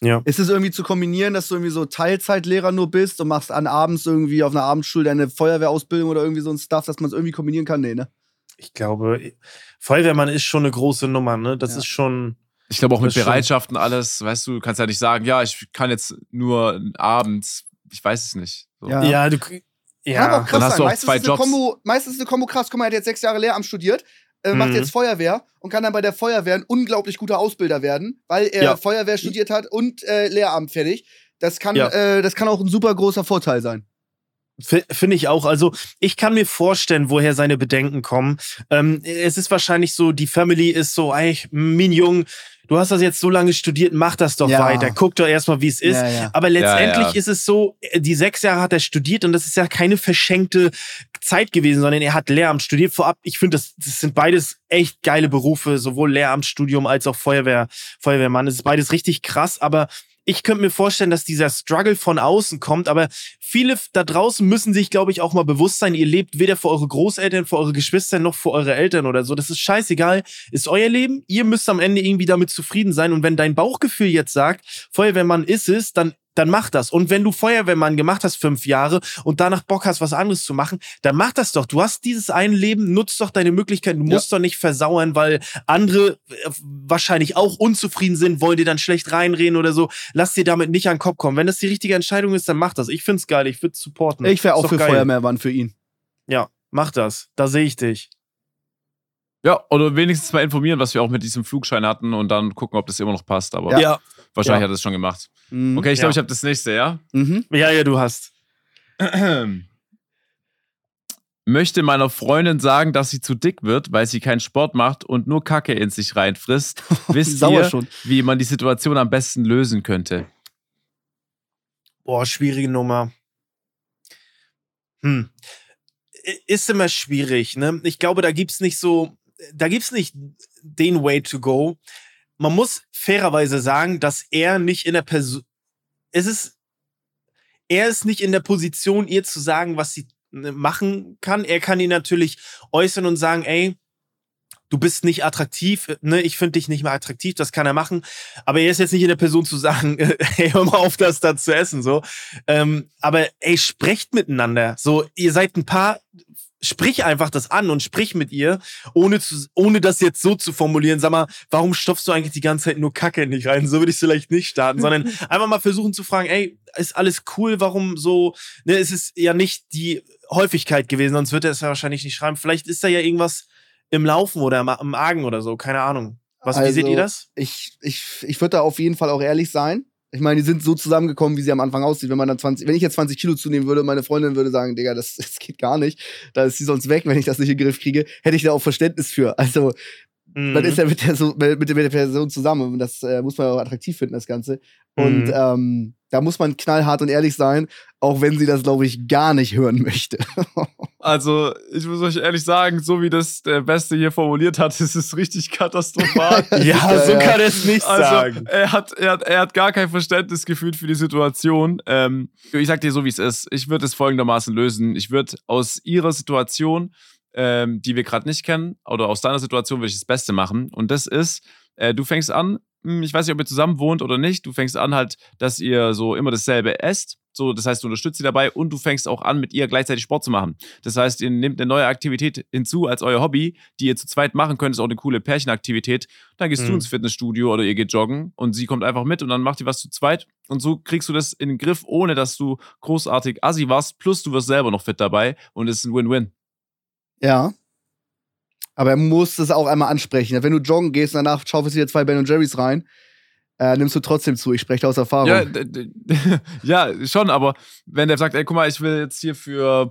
Ja. Ist es irgendwie zu kombinieren, dass du irgendwie so Teilzeitlehrer nur bist und machst an abends irgendwie auf einer Abendschule deine Feuerwehrausbildung oder irgendwie so ein Stuff, dass man es irgendwie kombinieren kann? Nee, ne? Ich glaube, Feuerwehrmann ist schon eine große Nummer, ne? Das Ja. ist schon. Ich glaube auch mit. Bereitschaften alles, weißt du, du kannst ja nicht sagen, ja, ich kann jetzt nur abends, ich weiß es nicht. So. Ja. Ja, du. Kann Ja. aber auch krass Dann hast sein. du auch Meistens zwei ist, eine Jobs. Kombo, meistens ist eine Kombo krass. Guck mal, er hat jetzt sechs Jahre Lehramt studiert, äh, macht Mhm. jetzt Feuerwehr und kann dann bei der Feuerwehr ein unglaublich guter Ausbilder werden, weil er Ja. Feuerwehr studiert hat und äh, Lehramt fertig. Das kann, Ja. äh, das kann auch ein super großer Vorteil sein. Finde ich auch. Also ich kann mir vorstellen, woher seine Bedenken kommen. Ähm, es ist wahrscheinlich so, die Family ist so, ey, mein Jung, du hast das jetzt so lange studiert, mach das doch Ja. weiter. Guck doch erstmal, wie es ist. Ja, ja. Aber letztendlich Ja, ja. ist es so, äh, die sechs Jahre hat er studiert und das ist ja keine verschenkte Zeit gewesen, sondern er hat Lehramt studiert. Vorab, ich finde, das, das sind beides echt geile Berufe, sowohl Lehramtsstudium als auch Feuerwehr, Feuerwehrmann. Es ist beides richtig krass, aber ich könnte mir vorstellen, dass dieser Struggle von außen kommt, aber viele da draußen müssen sich, glaube ich, auch mal bewusst sein, ihr lebt weder für eure Großeltern, für eure Geschwister noch für eure Eltern oder so. Das ist scheißegal. Ist euer Leben. Ihr müsst am Ende irgendwie damit zufrieden sein. Und wenn dein Bauchgefühl jetzt sagt, Feuerwehrmann ist es, dann dann mach das. Und wenn du Feuerwehrmann gemacht hast fünf Jahre und danach Bock hast, was anderes zu machen, dann mach das doch. Du hast dieses eine Leben, nutzt doch deine Möglichkeiten. Du Ja. musst doch nicht versauern, weil andere äh, wahrscheinlich auch unzufrieden sind, wollen dir dann schlecht reinreden oder so. Lass dir damit nicht an den Kopf kommen. Wenn das die richtige Entscheidung ist, dann mach das. Ich find's geil. Ich würde supporten. Ich wäre auch für geil. Feuerwehrmann für ihn. Ja, mach das. Da sehe ich dich. Ja, oder wenigstens mal informieren, was wir auch mit diesem Flugschein hatten und dann gucken, ob das immer noch passt. Aber Ja. wahrscheinlich Ja. hat er es schon gemacht. Mhm. Okay, ich glaube, Ja. ich habe das nächste, ja? Mhm. Ja, ja, du hast. Möchte meiner Freundin sagen, dass sie zu dick wird, weil sie keinen Sport macht und nur Kacke in sich reinfrisst. Wisst ihr, schon. wie man die Situation am besten lösen könnte? Boah, schwierige Nummer. Hm. I- Ist immer schwierig, ne? Ich glaube, da gibt's nicht so, da gibt's nicht den Way to go. Man muss fairerweise sagen, dass er nicht in der Person, es ist, er ist nicht in der Position, ihr zu sagen, was sie ne, machen kann. Er kann ihn natürlich äußern und sagen, ey, du bist nicht attraktiv, ne, ich finde dich nicht mehr attraktiv, das kann er machen. Aber er ist jetzt nicht in der Person zu sagen, hey, hör mal auf, das da zu essen, so. Ähm, aber ey, sprecht miteinander. So, ihr seid ein paar, sprich einfach das an und sprich mit ihr, ohne, zu, ohne das jetzt so zu formulieren. Sag mal, warum stopfst du eigentlich die ganze Zeit nur Kacke in dich rein? So würde ich vielleicht nicht starten, sondern einfach mal versuchen zu fragen, ey, ist alles cool? Warum so? Ne, es ist ja nicht die Häufigkeit gewesen, sonst wird er es ja wahrscheinlich nicht schreiben. Vielleicht ist da ja irgendwas im Laufen oder im, im Argen oder so, keine Ahnung. Was, wie Also, seht ihr das? Ich, ich, ich würde da auf jeden Fall auch ehrlich sein. Ich meine, die sind so zusammengekommen, wie sie am Anfang aussieht. Wenn man dann 20, wenn ich jetzt 20 Kilo zunehmen würde, und meine Freundin würde sagen, Digga, das, das geht gar nicht. Da ist sie sonst weg, wenn ich das nicht in den Griff kriege, hätte ich da auch Verständnis für. Also, Mhm. man ist ja mit der, so, mit, der, mit der Person zusammen. Und das äh, muss man ja auch attraktiv finden, das Ganze. Und Mhm. ähm, da muss man knallhart und ehrlich sein, auch wenn sie das, glaube ich, gar nicht hören möchte. Also, ich muss euch ehrlich sagen, so wie das der Beste hier formuliert hat, ist es richtig katastrophal. ja, Ja, so ja. kann er es nicht Also, sagen. er hat, er, hat, er hat gar kein Verständnis gefühlt für die Situation. Ähm, ich sag dir so, wie es ist. Ich würde es folgendermaßen lösen. Ich würde aus ihrer Situation, ähm, die wir gerade nicht kennen, oder aus deiner Situation würde ich das Beste machen. Und das ist, äh, du fängst an, ich weiß nicht, ob ihr zusammen wohnt oder nicht, du fängst an halt, dass ihr so immer dasselbe esst. So, das heißt, du unterstützt sie dabei und du fängst auch an, mit ihr gleichzeitig Sport zu machen. Das heißt, ihr nehmt eine neue Aktivität hinzu als euer Hobby, die ihr zu zweit machen könnt. Ist auch eine coole Pärchenaktivität. Dann gehst du Mhm. ins Fitnessstudio oder ihr geht joggen und sie kommt einfach mit und dann macht ihr was zu zweit. Und so kriegst du das in den Griff, ohne dass du großartig assi warst. Plus du wirst selber noch fit dabei und es ist ein Win-Win. Ja. Aber er muss es auch einmal ansprechen. Wenn du joggen gehst und danach schaufelst du dir zwei Ben Jerry's rein, äh, nimmst du trotzdem zu. Ich spreche da aus Erfahrung. Ja, ja, schon, aber wenn der sagt, ey, guck mal, ich will jetzt hier für,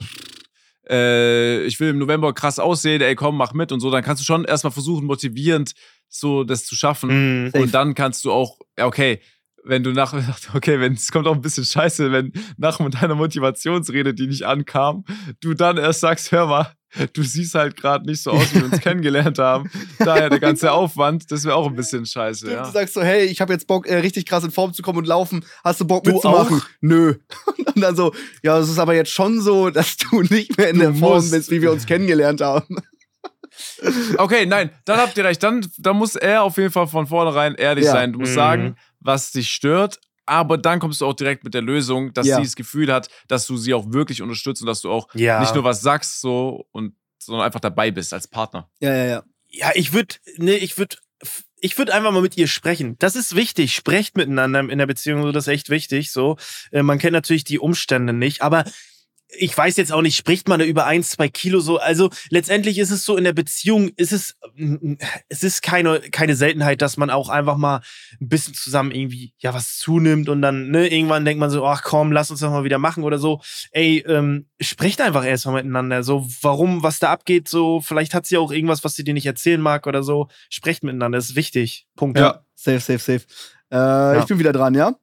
äh, ich will im November krass aussehen, ey, komm, mach mit und so, dann kannst du schon erstmal versuchen, motivierend so das zu schaffen. Safe. Und dann kannst du auch, ja, okay, wenn du nach, okay, wenn es kommt auch ein bisschen scheiße, wenn nach deiner Motivationsrede, die nicht ankam, du dann erst sagst, hör mal, du siehst halt gerade nicht so aus, wie wir uns kennengelernt haben. Daher der ganze Aufwand, das wäre auch ein bisschen scheiße, Stimmt, ja. Du sagst so, hey, ich habe jetzt Bock, äh, richtig krass in Form zu kommen und laufen. Hast du Bock Du mitzumachen? auch? Nö. Und dann so, ja, es ist aber jetzt schon so, dass du nicht mehr in Du der Form musst. bist, wie wir uns kennengelernt haben. Okay, nein, dann habt ihr recht. Dann, dann muss er auf jeden Fall von vornherein ehrlich Ja. sein. Du musst Mhm. sagen, was dich stört. Aber dann kommst du auch direkt mit der Lösung, dass Ja. sie das Gefühl hat, dass du sie auch wirklich unterstützt und dass du auch Ja. nicht nur was sagst, so und sondern einfach dabei bist als Partner. Ja, ja, ja. Ja, ich würde, nee, ich würde, ich würde einfach mal mit ihr sprechen. Das ist wichtig. Sprecht miteinander in der Beziehung, so das ist echt wichtig. So, äh, man kennt natürlich die Umstände nicht, aber ich weiß jetzt auch nicht, spricht man da über ein, zwei Kilo so. Also letztendlich ist es so in der Beziehung, ist es, es ist keine, keine Seltenheit, dass man auch einfach mal ein bisschen zusammen irgendwie, ja, was zunimmt und dann, ne, irgendwann denkt man so, ach komm, lass uns das mal wieder machen oder so. Ey, ähm, sprecht einfach erstmal miteinander. So, warum, was da abgeht, so, vielleicht hat sie auch irgendwas, was sie dir nicht erzählen mag oder so. Sprecht miteinander, das ist wichtig. Punkt. Ja, safe, safe, safe. Äh, ja. Ich bin wieder dran, ja?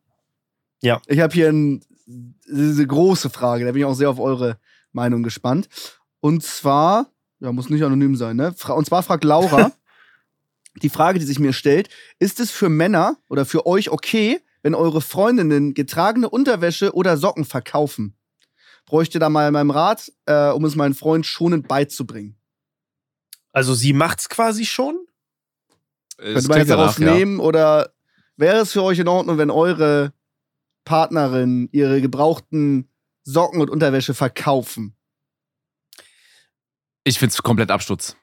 Ja. Ich habe hier ein diese große Frage, da bin ich auch sehr auf eure Meinung gespannt. Und zwar, ja, muss nicht anonym sein, ne? Und zwar fragt Laura, die Frage, die sich mir stellt, ist es für Männer oder für euch okay, wenn eure Freundinnen getragene Unterwäsche oder Socken verkaufen? Bräuchte da mal meinem Rat, äh, um es meinen Freund schonend beizubringen. Also sie macht's quasi schon? Könnte man jetzt darauf ja. nehmen oder wäre es für euch in Ordnung, wenn eure Partnerin ihre gebrauchten Socken und Unterwäsche verkaufen? Ich find's komplett Absturz.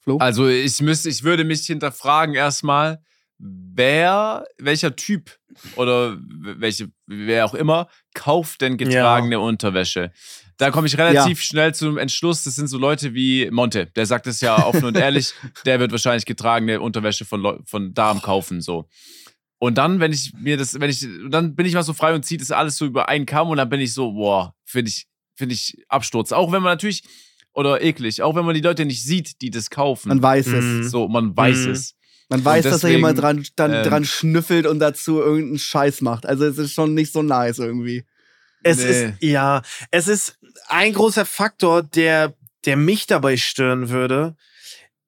Flo? Also ich müsste, ich würde mich hinterfragen erstmal, wer, welcher Typ oder welche, wer auch immer, kauft denn getragene ja. Unterwäsche? Da komme ich relativ ja. schnell zum Entschluss. Das sind so Leute wie Monte. Der sagt es ja offen und ehrlich. Der wird wahrscheinlich getragene Unterwäsche von, von Damen kaufen. So. Und dann, wenn ich mir das, wenn ich, dann bin ich mal so frei und ziehe das alles so über einen Kamm und dann bin ich so, boah, finde ich, finde ich Absturz. Auch wenn man natürlich, oder eklig, auch wenn man die Leute nicht sieht, die das kaufen. Man weiß es. Mhm. So, man weiß mhm. es. Man weiß, deswegen, dass da jemand dran, dann, ähm, dran schnüffelt und dazu irgendeinen Scheiß macht. Also es ist schon nicht so nice irgendwie. Es nee. ist, ja, es ist ein großer Faktor, der, der mich dabei stören würde,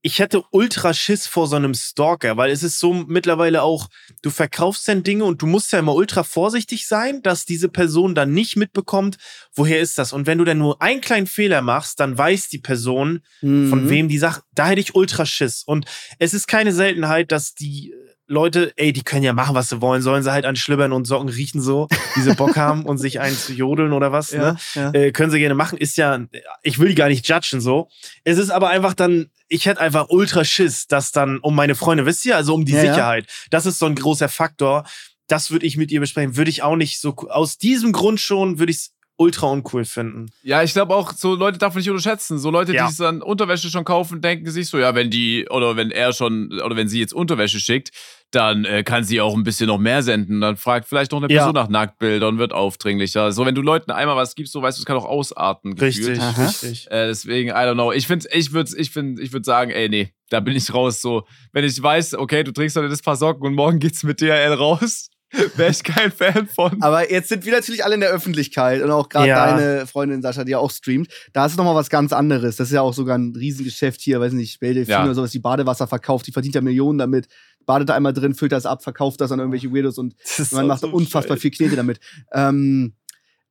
ich hätte ultra Schiss vor so einem Stalker, weil es ist so mittlerweile auch, du verkaufst dann Dinge und du musst ja immer ultra vorsichtig sein, dass diese Person dann nicht mitbekommt, woher ist das. Und wenn du dann nur einen kleinen Fehler machst, dann weiß die Person, mhm. von wem die Sache, da hätte ich ultra Schiss. Und es ist keine Seltenheit, dass die Leute, ey, die können ja machen, was sie wollen, sollen sie halt an Schlibbern und Socken riechen so, diese Bock haben und sich einen zu jodeln oder was, ja, ne? Ja. Äh, können sie gerne machen, ist ja, ich will die gar nicht judgen so. Es ist aber einfach dann, ich hätte einfach ultra Schiss, dass dann um meine Freunde, wisst ihr, also um die ja, Sicherheit. Das ist so ein großer Faktor. Das würde ich mit ihr besprechen. Würde ich auch nicht so, aus diesem Grund schon, würde ich es ultra uncool finden. Ja, ich glaube auch, so Leute darf man nicht unterschätzen. So Leute, ja. die dann Unterwäsche schon kaufen, denken sich so, ja, wenn die, oder wenn er schon, oder wenn sie jetzt Unterwäsche schickt, dann äh, kann sie auch ein bisschen noch mehr senden. Dann fragt vielleicht noch eine Person ja. nach Nacktbildern, wird aufdringlicher. So, wenn du Leuten einmal was gibst, so weißt du, es kann auch ausarten. Richtig, richtig. Äh, deswegen, I don't know. Ich finde, ich würde ich find, ich würd sagen, ey, nee, da bin ich raus. So, wenn ich weiß, okay, du trägst heute das paar Socken und morgen geht's mit DHL raus, Wäre ich kein Fan von. Aber jetzt sind wir natürlich alle in der Öffentlichkeit und auch gerade ja. deine Freundin Sascha, die ja auch streamt. Da ist es nochmal was ganz anderes. Das ist ja auch sogar ein Riesengeschäft hier, weiß nicht, Bälde ja. oder sowas, die Badewasser verkauft. Die verdient ja Millionen damit. Badet da einmal drin, füllt das ab, verkauft das an irgendwelche Weirdos und man macht so unfassbar viel Knete damit. Ähm,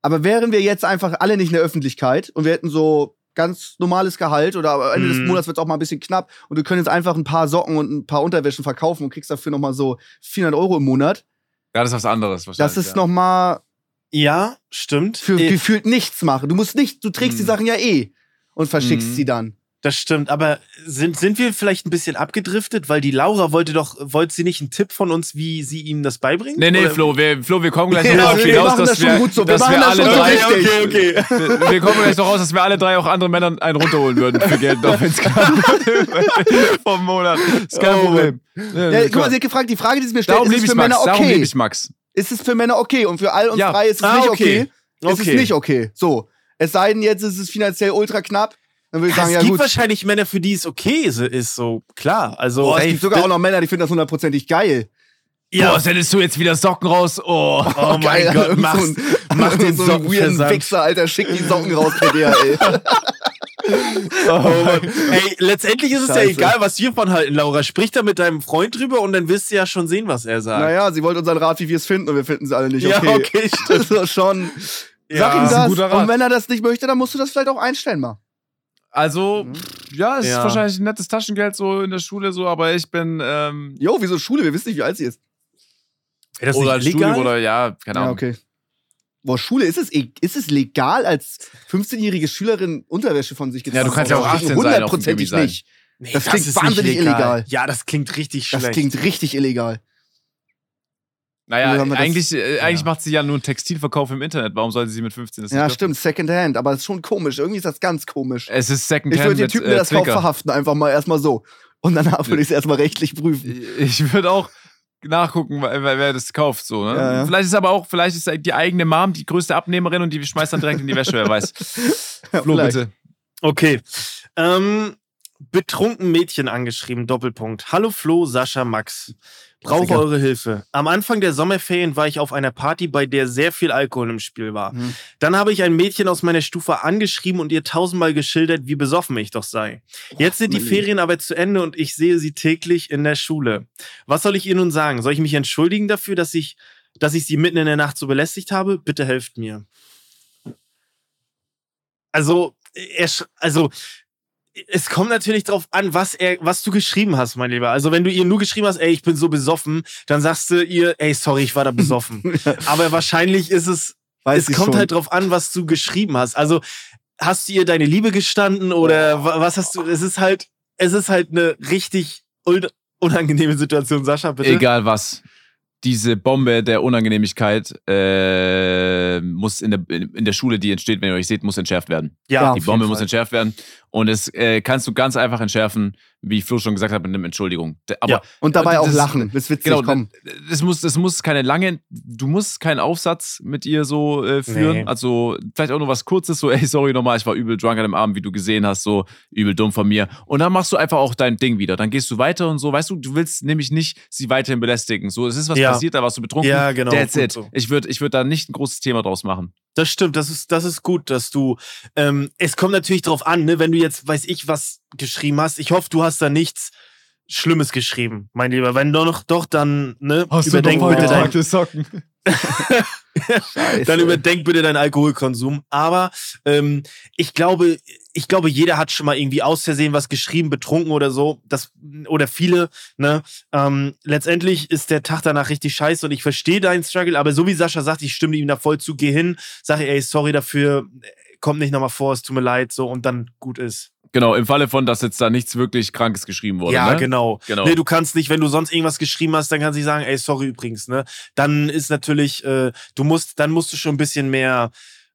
aber wären wir jetzt einfach alle nicht in der Öffentlichkeit und wir hätten so ganz normales Gehalt oder am Ende mm. des mhm. Monats wird es auch mal ein bisschen knapp und du könntest einfach ein paar Socken und ein paar Unterwäschen verkaufen und kriegst dafür nochmal so 400 Euro im Monat ja, das ist was anderes wahrscheinlich. Das ist ja. noch Ja, stimmt. Für äh, gefühlt nichts machen. Du musst nicht, du trägst mhm. die Sachen ja eh und verschickst mhm. sie dann. Das stimmt, aber sind, sind wir vielleicht ein bisschen abgedriftet, weil die Laura wollte doch, wollte sie nicht einen Tipp von uns, wie sie ihm das beibringt? Nee, nee, Flo, wir, Flo, wir kommen gleich noch darauf hinaus, dass das wir, so. wir, dass wir alle drei, okay, okay, okay. Wir, wir, kommen gleich noch raus, dass wir alle drei auch andere Männer einen runterholen würden für Geld, auch wenn es vom Monat. Das ist kein oh, Problem. Ja, guck mal, sie hat gefragt, die Frage, die sie mir stellt, ist es für Männer okay? Darum liebe ich Max ist es für Männer okay und für all uns ja. drei ist es ah, nicht okay. okay. Ist es nicht okay. So. Es sei denn, jetzt ist es finanziell ultra knapp. Dann würde ich ja, sagen, ja, es gibt gut. wahrscheinlich Männer, für die es okay ist, so klar. Also, Boah, es gibt sogar auch noch Männer, die finden das hundertprozentig geil. Ja, Boah, sendest du jetzt wieder Socken raus? Oh, oh, oh mein geil, Gott, mach, so mach den so Socken weirden Wichser, Alter, schick die Socken raus per DHL. oh Ey, letztendlich ist es Scheiße. ja egal, was wir von halten, Laura. Sprich da mit deinem Freund drüber und dann wirst du ja schon sehen, was er sagt. Naja, sie wollte unseren Rat, wie wir es finden und wir finden es alle nicht okay. Ja, okay, stimmt. Also schon. Ja, Sag ihm das. Und wenn er das nicht möchte, dann musst du das vielleicht auch einstellen mal. Also, mhm. ja, es ja. ist wahrscheinlich ein nettes Taschengeld so in der Schule so, aber ich bin. Ähm jo, wieso Schule? Wir wissen nicht, wie alt sie ist. das oder nicht legal? Studium oder ja, keine Ahnung. Ja, okay. Boah, Schule, ist es, e-, ist es legal, als 15-jährige Schülerin Unterwäsche von sich getragen Ja, du kannst ja auch 18 sein. Hundertprozentig nicht. Nee, das, das klingt wahnsinnig illegal. Ja, das klingt richtig schlecht. Das klingt richtig illegal. Naja, das- eigentlich, äh, eigentlich Ja. macht sie ja nur einen Textilverkauf im Internet. Warum sollte sie mit 15 das Ja, stimmt, Secondhand, aber es ist schon komisch. Irgendwie ist das ganz komisch. Es ist Secondhand Ich würde den Typen, äh, der das kauft, verhaften, einfach mal erstmal so. Und danach würde ich es erstmal rechtlich prüfen. Ich würde auch nachgucken, wer, wer wer das kauft. So, ne? Ja, ja. Vielleicht ist aber auch, vielleicht ist die eigene Mom die größte Abnehmerin und die schmeißt dann direkt in die Wäsche, wer weiß. Ja, Flo, vielleicht. bitte. Okay. Ähm, betrunken Mädchen angeschrieben, Doppelpunkt. Hallo Flo, Sascha, Max. Brauche eure Hilfe. Am Anfang der Sommerferien war ich auf einer Party, bei der sehr viel Alkohol im Spiel war. Mhm. Dann habe ich ein Mädchen aus meiner Stufe angeschrieben und ihr tausendmal geschildert, wie besoffen ich doch sei. Jetzt sind die. Ferien aber zu Ende und ich sehe sie täglich in der Schule. Was soll ich ihr nun sagen? Soll ich mich entschuldigen dafür, dass ich, dass ich sie mitten in der Nacht so belästigt habe? Bitte helft mir. Also, er, sch- also, es kommt natürlich drauf an, was er, was du geschrieben hast, mein Lieber. Also, wenn du ihr nur geschrieben hast, ey, ich bin so besoffen, dann sagst du ihr, ey, sorry, ich war da besoffen. Aber wahrscheinlich ist es, Weiß es ich kommt schon. halt drauf an, was du geschrieben hast. Also, hast du ihr deine Liebe gestanden oder wa- was hast du? Es ist halt, es ist halt eine richtig unangenehme Situation, Sascha, bitte. Egal was. Diese Bombe der Unangenehmigkeit äh, muss in der, in der Schule, die entsteht, wenn ihr euch seht, muss entschärft werden. Ja, Die Bombe muss entschärft werden. Und das äh, kannst du ganz einfach entschärfen, wie Flo schon gesagt hat, mit einer Entschuldigung. Aber Ja. Und dabei das auch lachen. Das ist witzig, Genau, komm. das muss, das muss keine lange, du musst keinen Aufsatz mit ihr so äh, führen. Nee. Also vielleicht auch nur was Kurzes, so, ey, sorry nochmal, ich war übel drunk an dem Abend, wie du gesehen hast, so übel dumm von mir. Und dann machst du einfach auch dein Ding wieder. Dann gehst du weiter und so, weißt du, du willst nämlich nicht sie weiterhin belästigen. So, es ist was Ja. passiert, da warst du betrunken. Ja, genau. That's it. so. Ich würde ich würd da nicht ein großes Thema draus machen. Das stimmt, das ist, das ist gut, dass du. Ähm, es kommt natürlich drauf an, ne, wenn du jetzt, weiß ich, was geschrieben hast. Ich hoffe, du hast da nichts Schlimmes geschrieben, mein Lieber. Wenn doch noch, doch, dann, ne, überdenk bitte dein, Socken? Dann überdenk bitte deinen Alkoholkonsum. Aber ähm, ich glaube, ich glaube, jeder hat schon mal irgendwie aus Versehen was geschrieben, betrunken oder so. Das, oder viele, ne? Ähm, letztendlich ist der Tag danach richtig scheiße und ich verstehe deinen Struggle, aber so wie Sascha sagt, ich stimme ihm da voll zu, geh hin, sag ey, sorry dafür, kommt nicht nochmal vor, es tut mir leid, so und dann gut ist. Genau, im Falle von, dass jetzt da nichts wirklich Krankes geschrieben wurde. ja, ne? genau. Genau. Nee, du kannst nicht, wenn du sonst irgendwas geschrieben hast, dann kannst du nicht sagen, ey, sorry übrigens, ne? Dann ist natürlich, äh, du musst, dann musst du schon ein bisschen mehr,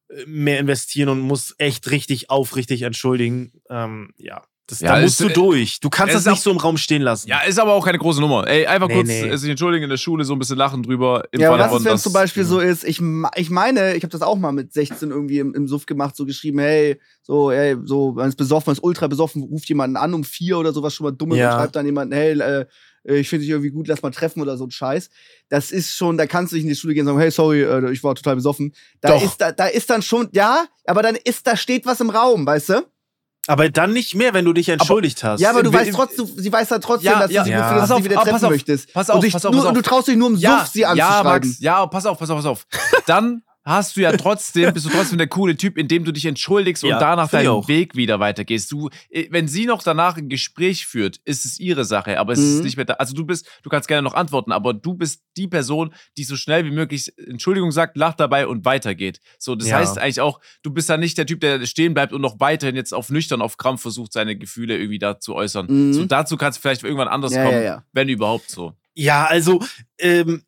äh, mehr investieren und musst echt richtig aufrichtig entschuldigen. Ähm, ja. Das, Ja, da musst es- du durch. Du kannst das ist nicht so im Raum stehen lassen. Ja, ist aber auch keine große Nummer. Ey, einfach Nee, kurz nee. äh, sich entschuldigen in der Schule, so ein bisschen lachen drüber. Im Ja, aber Falle was ist, wenn es zum Beispiel so ist, ich, ich meine, ich habe das auch mal mit 16 irgendwie im, im Suff gemacht, so geschrieben, hey, so, hey, so, man ist besoffen, man ist ultra besoffen, ruft jemanden an um vier oder sowas schon mal Dummes Ja. und schreibt dann jemanden, hey, äh, ich finde dich irgendwie gut, lass mal treffen oder so ein Scheiß. Das ist schon, da kannst du nicht in die Schule gehen und sagen, hey, sorry, äh, ich war total besoffen. Da Doch. ist, da, da ist dann schon, ja, aber dann ist, da steht was im Raum, weißt du? Aber dann nicht mehr, wenn du dich entschuldigt hast. Ja, aber du weißt trotzdem, sie weiß dann trotzdem, Ja, dass ja, du sie, ja. für das Pass du auf, sie wieder treffen pass auf, möchtest. pass auf, dich, pass auf, nur, pass und du auf. traust dich nur im Suff, sie ja, anzuschreiben. Max, ja, pass auf, pass auf, pass auf. Dann hast du ja trotzdem, bist du trotzdem der coole Typ, indem du dich entschuldigst und Ja, danach find ich deinen auch. Weg wieder weitergehst. Du, äh, wenn sie noch danach ein Gespräch führt, ist es ihre Sache, aber es ist Mhm. nicht mehr da. Also du bist, du kannst gerne noch antworten, aber du bist die Person, die so schnell wie möglich Entschuldigung sagt, lacht dabei und weitergeht. So, das Ja. heißt eigentlich auch, du bist da nicht der Typ, der stehen bleibt und noch weiterhin jetzt auf nüchtern, auf Krampf versucht, seine Gefühle irgendwie da zu äußern. Mhm. So, dazu kannst du vielleicht irgendwann anders Ja, kommen, ja, ja. wenn überhaupt so. Ja, also, ähm,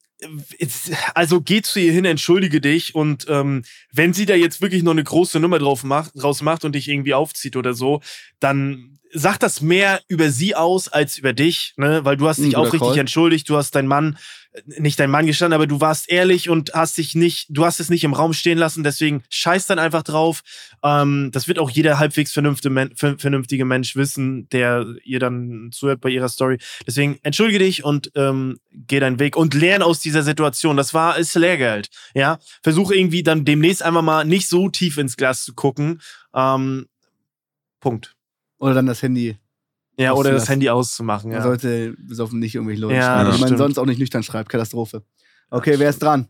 also geh zu ihr hin, entschuldige dich und ähm, wenn sie da jetzt wirklich noch eine große Nummer drauf macht, draus macht und dich irgendwie aufzieht oder so, dann sagt das mehr über sie aus als über dich, ne? Weil du hast dich guter auch richtig Call. entschuldigt, du hast deinen Mann, nicht dein Mann gestanden, aber du warst ehrlich und hast dich nicht, du hast es nicht im Raum stehen lassen, deswegen scheiß dann einfach drauf. Ähm, das wird auch jeder halbwegs vernünftige Mensch wissen, der ihr dann zuhört bei ihrer Story. Deswegen entschuldige dich und ähm, geh deinen Weg und lern aus dieser Situation. Das war ist Lehrgeld. Ja, versuche irgendwie dann demnächst einfach mal nicht so tief ins Glas zu gucken. Ähm, Punkt. Oder dann das Handy. Ja, oder das. Handy auszumachen. Man Ja. sollte besoffen nicht irgendwelche Leute Ja, die man stimmt. sonst auch nicht nüchtern schreibt. Katastrophe. Okay, wer ist dran?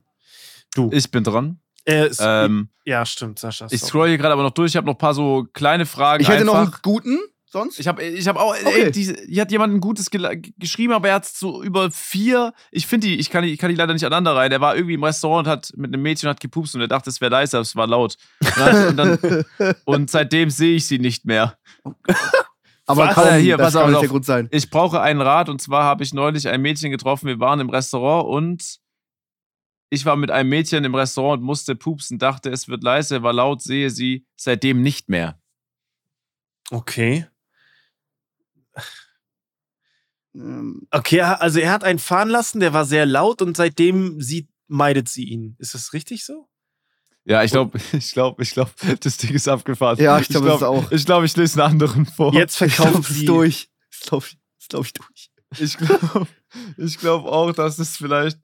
Du. Ich bin dran. Äh, Ähm, ja, stimmt, Sascha. Ich scroll hier gerade aber noch durch. Ich habe noch ein paar so kleine Fragen. Ich hätte noch einfach. einen guten, sonst? Ich habe ich hab auch, Okay. ey, diese, hier hat jemand ein gutes geschrieben, aber er hat so über vier, ich finde die, ich kann die, ich kann die leider nicht aneinander rein. Er war irgendwie im Restaurant und hat mit einem Mädchen und hat gepupst und er dachte, es wäre leise, aber es war laut. Und, dann, und, dann, und seitdem sehe ich sie nicht mehr. Aber Was? kaum, hier, das pass kann auf. der Grund sein. Ich brauche einen Rat und zwar habe ich neulich ein Mädchen getroffen, wir waren im Restaurant und Ich war mit einem Mädchen im Restaurant und musste pupsen, dachte, es wird leise, war laut, sehe sie seitdem nicht mehr. Okay. Ähm, Okay, also er hat einen fahren lassen, der war sehr laut und seitdem sie, meidet sie ihn. Ist das richtig so? Ja, ich glaube, ich glaube, ich glaube, das Ding ist abgefahren. Ja, ich glaub, das ist glaub, auch. Ich glaube, ich lese einen anderen vor. Jetzt ich glaube, verkauft es durch. Das glaube ich, glaub ich durch. Ich glaube ich glaub auch, dass es vielleicht,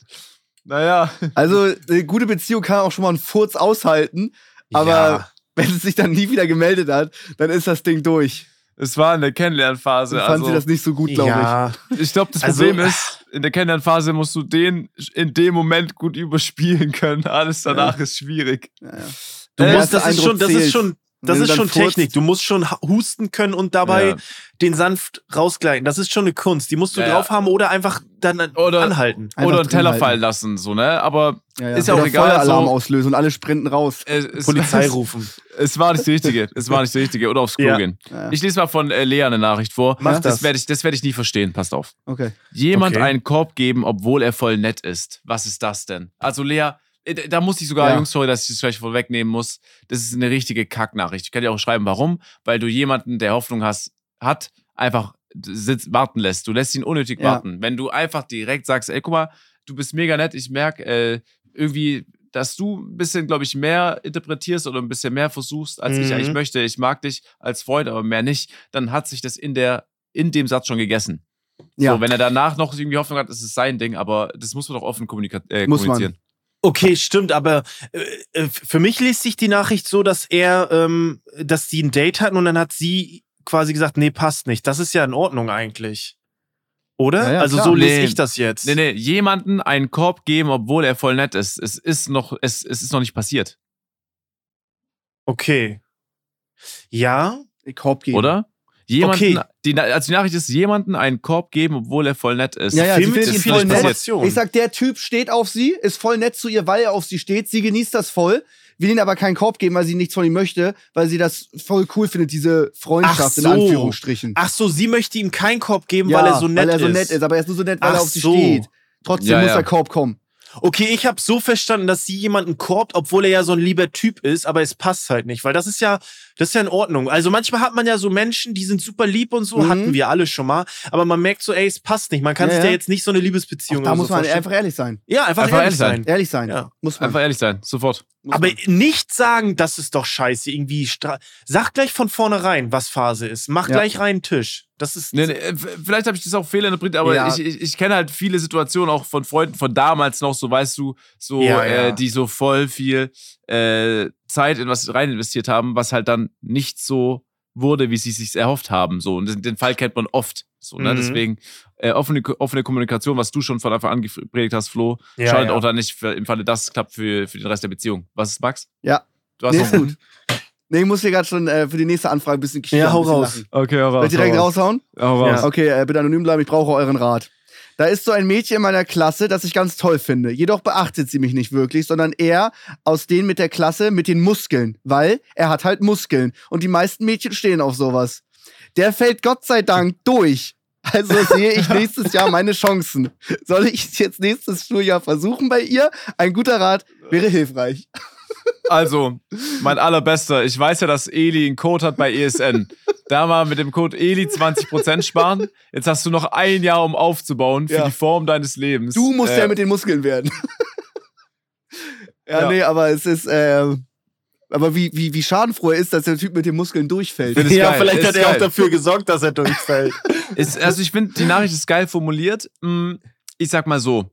naja, Also, eine gute Beziehung kann auch schon mal einen Furz aushalten, aber Ja. wenn es sich dann nie wieder gemeldet hat, dann ist das Ding durch. es war in der Kennenlernphase. Dann fand Also, sie das nicht so gut, glaube ja. ich glaube, das Also- Problem ist, in der Kennenlernphase musst du den in dem Moment gut überspielen können. Alles danach ist schwierig. Ja, ja. Du Äh, musst, das ist Eindruck schon, das ist schon, das ist schon furzt- Technik. Du musst schon husten können und dabei Ja. den sanft rausgleiten. Das ist schon eine Kunst. Die musst du Ja, drauf haben oder einfach dann Oder- anhalten. Einfach Oder einen Teller drin fallen halten. lassen, so, ne? Aber Ja, ja. Ist ja auch egal, Feueralarm so- auslösen und alle sprinten raus. es, es, Polizei rufen. es war nicht die richtige. Es war nicht die richtige. Oder aufs Klo Ja. gehen. Ich lese mal von äh, Lea eine Nachricht vor. Mach das das. werde ich, das werd ich nie verstehen. Passt auf. Okay. Jemand Okay. einen Korb geben, obwohl er voll nett ist. Was ist das denn? Also Lea, da muss ich sogar, Ja. Jungs, sorry, dass ich das gleich vorwegnehmen muss. Das ist eine richtige Kacknachricht. Ich kann dir auch schreiben, warum. Weil du jemanden, der Hoffnung hast, hat, einfach sitz, warten lässt. Du lässt ihn unnötig Ja. warten. Wenn du einfach direkt sagst, ey, guck mal, du bist mega nett, ich merke äh, irgendwie, dass du ein bisschen, glaube ich, mehr interpretierst oder ein bisschen mehr versuchst, als ich Mhm. eigentlich möchte. Ich mag dich als Freund, aber mehr nicht. Dann hat sich das in der, in dem Satz schon gegessen. Ja. So, wenn er danach noch irgendwie Hoffnung hat, ist es sein Ding, aber das muss man doch offen kommunika äh, Muss man. Okay, stimmt, aber äh, äh, für mich liest sich die Nachricht so, dass er, ähm, dass die ein Date hatten und dann hat sie quasi gesagt, nee, passt nicht. Das ist ja in Ordnung eigentlich. Oder? Ja, ja, also klar. so lese Nee. ich das jetzt. Nee, nee, jemanden einen Korb geben, obwohl er voll nett ist. Es ist noch, es, es ist noch nicht passiert, Okay. Ja, Korb geben. oder? Jemanden, Okay. die, also die Nachricht ist, jemanden einen Korb geben, obwohl er voll nett ist. Ja, ja, sie findet ihn voll nett. Ich sag, der Typ steht auf sie, ist voll nett zu ihr, weil er auf sie steht. Sie genießt das voll, will ihnen aber keinen Korb geben, weil sie nichts von ihm möchte, weil sie das voll cool findet, diese Freundschaft Ach in so. Anführungsstrichen. Ach so, sie möchte ihm keinen Korb geben, ja, weil er so nett weil er so ist. nett ist. Aber er ist nur so nett, weil Ach er auf sie so. steht. Trotzdem Ja, muss ja. der Korb kommen. Okay, ich habe so verstanden, dass sie jemanden korbt, obwohl er ja so ein lieber Typ ist, aber es passt halt nicht, weil das ist ja, das ist ja in Ordnung. Also manchmal hat man ja so Menschen, die sind super lieb und so, Mhm. hatten wir alle schon mal, aber man merkt so, ey, es passt nicht. Man kann Ja, sich ja. ja jetzt nicht so eine Auch Liebesbeziehung da oder muss so man vorstellen. einfach ehrlich sein. Ja, einfach, Einfach ehrlich ehrlich sein. Ehrlich sein. Ja. Muss man. Einfach ehrlich sein, sofort. Muss Aber man. nicht sagen, das ist doch scheiße, irgendwie. stra- Sag gleich von vornherein, was Phase ist. Mach Ja. gleich rein einen Tisch. Das ist. Nee, nee, äh, vielleicht habe ich das auch fehlinterpretiert, aber Ja. ich, ich, ich kenne halt viele Situationen auch von Freunden von damals noch, so weißt du, so, Ja, ja. Äh, die so voll viel äh, Zeit in was rein investiert haben, was halt dann nicht so wurde, wie sie es sich erhofft haben. So. Und den, Fall kennt man oft. So, ne? Mhm. Deswegen äh, offene, offene Kommunikation, was du schon von Anfang an gepredigt hast, Flo, Ja, schadet ja. auch dann nicht für, im Falle das klappt für, für den Rest der Beziehung. Was ist Max? Ja. Du hast Nee, noch ist gut. Nee, ich muss hier gerade schon äh, für die nächste Anfrage ein bisschen Ja, hau raus. lachen. Okay, hau Soll ich direkt raushauen? Hau raus. Ja. Okay, äh, bitte anonym bleiben, ich brauche euren Rat. Da ist so ein Mädchen in meiner Klasse, das ich ganz toll finde. Jedoch beachtet sie mich nicht wirklich, sondern eher aus denen mit der Klasse mit den Muskeln. Weil er hat halt Muskeln. Und die meisten Mädchen stehen auf sowas. Der fällt Gott sei Dank durch. Also sehe ich nächstes Jahr meine Chancen. Soll ich es jetzt nächstes Schuljahr versuchen bei ihr? Ein guter Rat wäre hilfreich. Also, mein allerbester. Ich weiß ja, dass Eli einen Code hat bei ESN. Da mal mit dem Code Eli 20% sparen. Jetzt hast du noch ein Jahr, um aufzubauen für Ja. die Form deines Lebens. Du musst Äh, ja mit den Muskeln werden. ja, Ja. nee, aber es ist, äh, aber wie, wie, wie schadenfroh er ist, dass der Typ mit den Muskeln durchfällt. Ja, geil. vielleicht Ist hat er auch geil. dafür gesorgt, dass er durchfällt. Ist, also, ich finde, die Nachricht ist geil formuliert. Hm, Ich sag mal so.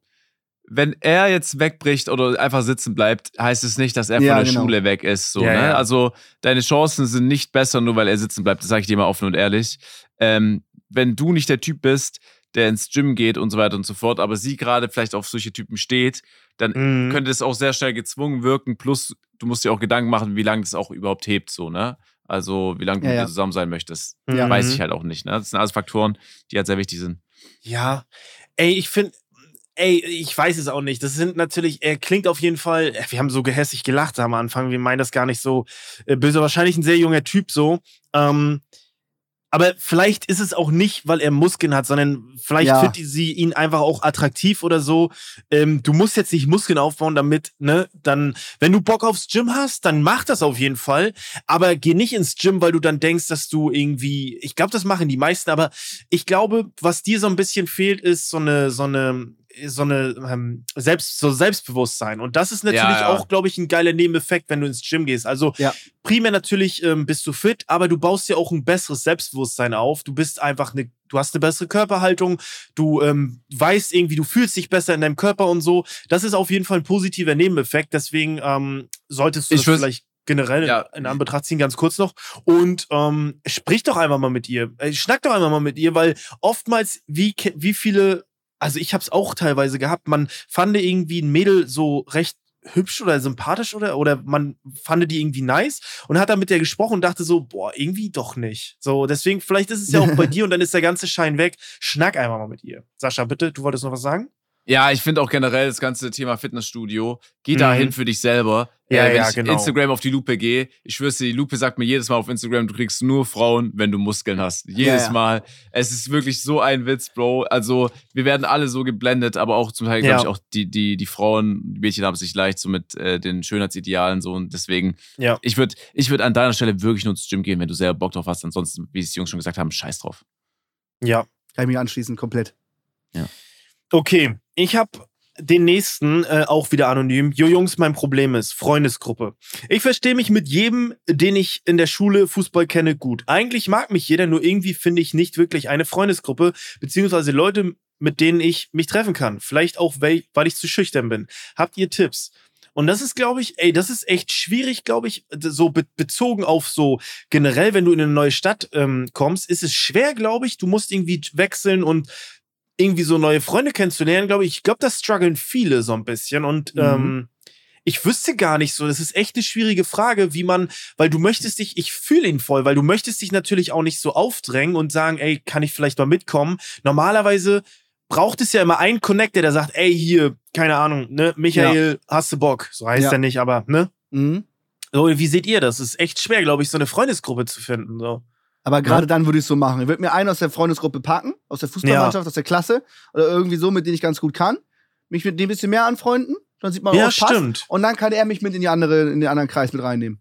Wenn er jetzt wegbricht oder einfach sitzen bleibt, heißt es nicht, dass er von Ja, der genau. Schule weg ist. So, Ja, ne? ja. Also deine Chancen sind nicht besser, nur weil er sitzen bleibt. Das sage ich dir mal offen und ehrlich. Ähm, wenn du nicht der Typ bist, der ins Gym geht und so weiter und so fort, aber sie gerade vielleicht auf solche Typen steht, dann Mhm. könnte es auch sehr schnell gezwungen wirken. Plus, du musst dir auch Gedanken machen, wie lange das auch überhaupt hebt, so, ne? Also, wie lange du Ja, mit ja. ihr zusammen sein möchtest. Ja. Weiß Mhm. ich halt auch nicht, ne? Das sind alles Faktoren, die halt sehr wichtig sind. Ja, ey, ich finde, ey, ich weiß es auch nicht. Das sind natürlich, er klingt auf jeden Fall, äh, wir haben so gehässig gelacht am Anfang, wir meinen das gar nicht so äh, böse, wahrscheinlich ein sehr junger Typ so. Ähm, aber vielleicht ist es auch nicht, weil er Muskeln hat, sondern vielleicht Ja. findet sie ihn einfach auch attraktiv oder so. Ähm, du musst jetzt nicht Muskeln aufbauen, damit, ne, dann, wenn du Bock aufs Gym hast, dann mach das auf jeden Fall. Aber geh nicht ins Gym, weil du dann denkst, dass du irgendwie, ich glaube, das machen die meisten, aber ich glaube, was dir so ein bisschen fehlt, ist so eine, so eine, so eine ähm, Selbst, so Selbstbewusstsein. Und das ist natürlich Ja, ja. auch, glaube ich, ein geiler Nebeneffekt, wenn du ins Gym gehst. Also Ja. primär natürlich ähm, bist du fit, aber du baust ja auch ein besseres Selbstbewusstsein auf. Du bist einfach eine, du hast eine bessere Körperhaltung, du ähm, weißt irgendwie, du fühlst dich besser in deinem Körper und so. Das ist auf jeden Fall ein positiver Nebeneffekt. Deswegen ähm, solltest du Ich das vielleicht generell Ja. in, Anbetracht ziehen, ganz kurz noch. Und ähm, sprich doch einfach mal mit ihr. Äh, schnack doch einfach mal mit ihr, weil oftmals, wie, wie viele, also ich habe es auch teilweise gehabt, man fand irgendwie ein Mädel so recht hübsch oder sympathisch oder oder man fand die irgendwie nice und hat dann mit der gesprochen und dachte so, boah, irgendwie doch nicht. So, deswegen, vielleicht ist es ja auch bei dir und dann ist der ganze Schein weg. Schnack einfach mal mit ihr. Sascha, bitte, du wolltest noch was sagen? Ja, ich finde auch generell das ganze Thema Fitnessstudio. Geh Mhm. da hin für dich selber. Ja, äh, wenn ja, ich genau. Instagram auf die Lupe gehe, ich schwör's dir, die Lupe sagt mir jedes Mal auf Instagram, du kriegst nur Frauen, wenn du Muskeln hast. Jedes ja. Mal. Es ist wirklich so ein Witz, Bro. Also, wir werden alle so geblendet, aber auch zum Teil, glaube Ja. ich, auch die, die, die Frauen, die Mädchen haben sich leicht so mit äh, den Schönheitsidealen so und deswegen, Ja. ich würde ich würd an deiner Stelle wirklich nur ins Gym gehen, wenn du selber Bock drauf hast. Ansonsten, wie es die Jungs schon gesagt haben, scheiß drauf. Ja. Kann ich mich anschließen, komplett. Okay, ich habe den nächsten äh, auch wieder anonym. Jo Jungs, mein Problem ist Freundesgruppe. Ich verstehe mich mit jedem, den ich in der Schule Fußball kenne, gut. Eigentlich mag mich jeder, nur irgendwie finde ich nicht wirklich eine Freundesgruppe, beziehungsweise Leute, mit denen ich mich treffen kann. Vielleicht auch, weil, ich zu schüchtern bin. Habt ihr Tipps? Und das ist, glaube ich, ey, das ist echt schwierig, glaube ich, so be bezogen auf so generell, wenn du in eine neue Stadt ähm, kommst, ist es schwer, glaube ich. Du musst irgendwie wechseln und irgendwie so neue Freunde kennenzulernen, glaube ich. Ich glaube, das strugglen viele so ein bisschen. Und Mhm. ähm, ich wüsste gar nicht so. Das ist echt eine schwierige Frage, wie man, weil du möchtest dich, ich fühle ihn voll, weil du möchtest dich natürlich auch nicht so aufdrängen und sagen, ey, kann ich vielleicht mal mitkommen? Normalerweise braucht es ja immer einen Connector, der sagt, ey, hier, keine Ahnung, ne, Michael, hast du Bock? So heißt Ja. er nicht, aber, ne? Mhm. So, wie seht ihr das? Es ist echt schwer, glaube ich, so eine Freundesgruppe zu finden. So. Aber gerade dann würde ich es so machen. Ich würde mir einen aus der Freundesgruppe packen, aus der Fußballmannschaft, aus der Klasse oder irgendwie so, mit denen ich ganz gut kann. Mich mit dem ein bisschen mehr anfreunden. Dann sieht man, Ja, oh, stimmt. Und dann kann er mich mit in, die andere, in den anderen Kreis mit reinnehmen.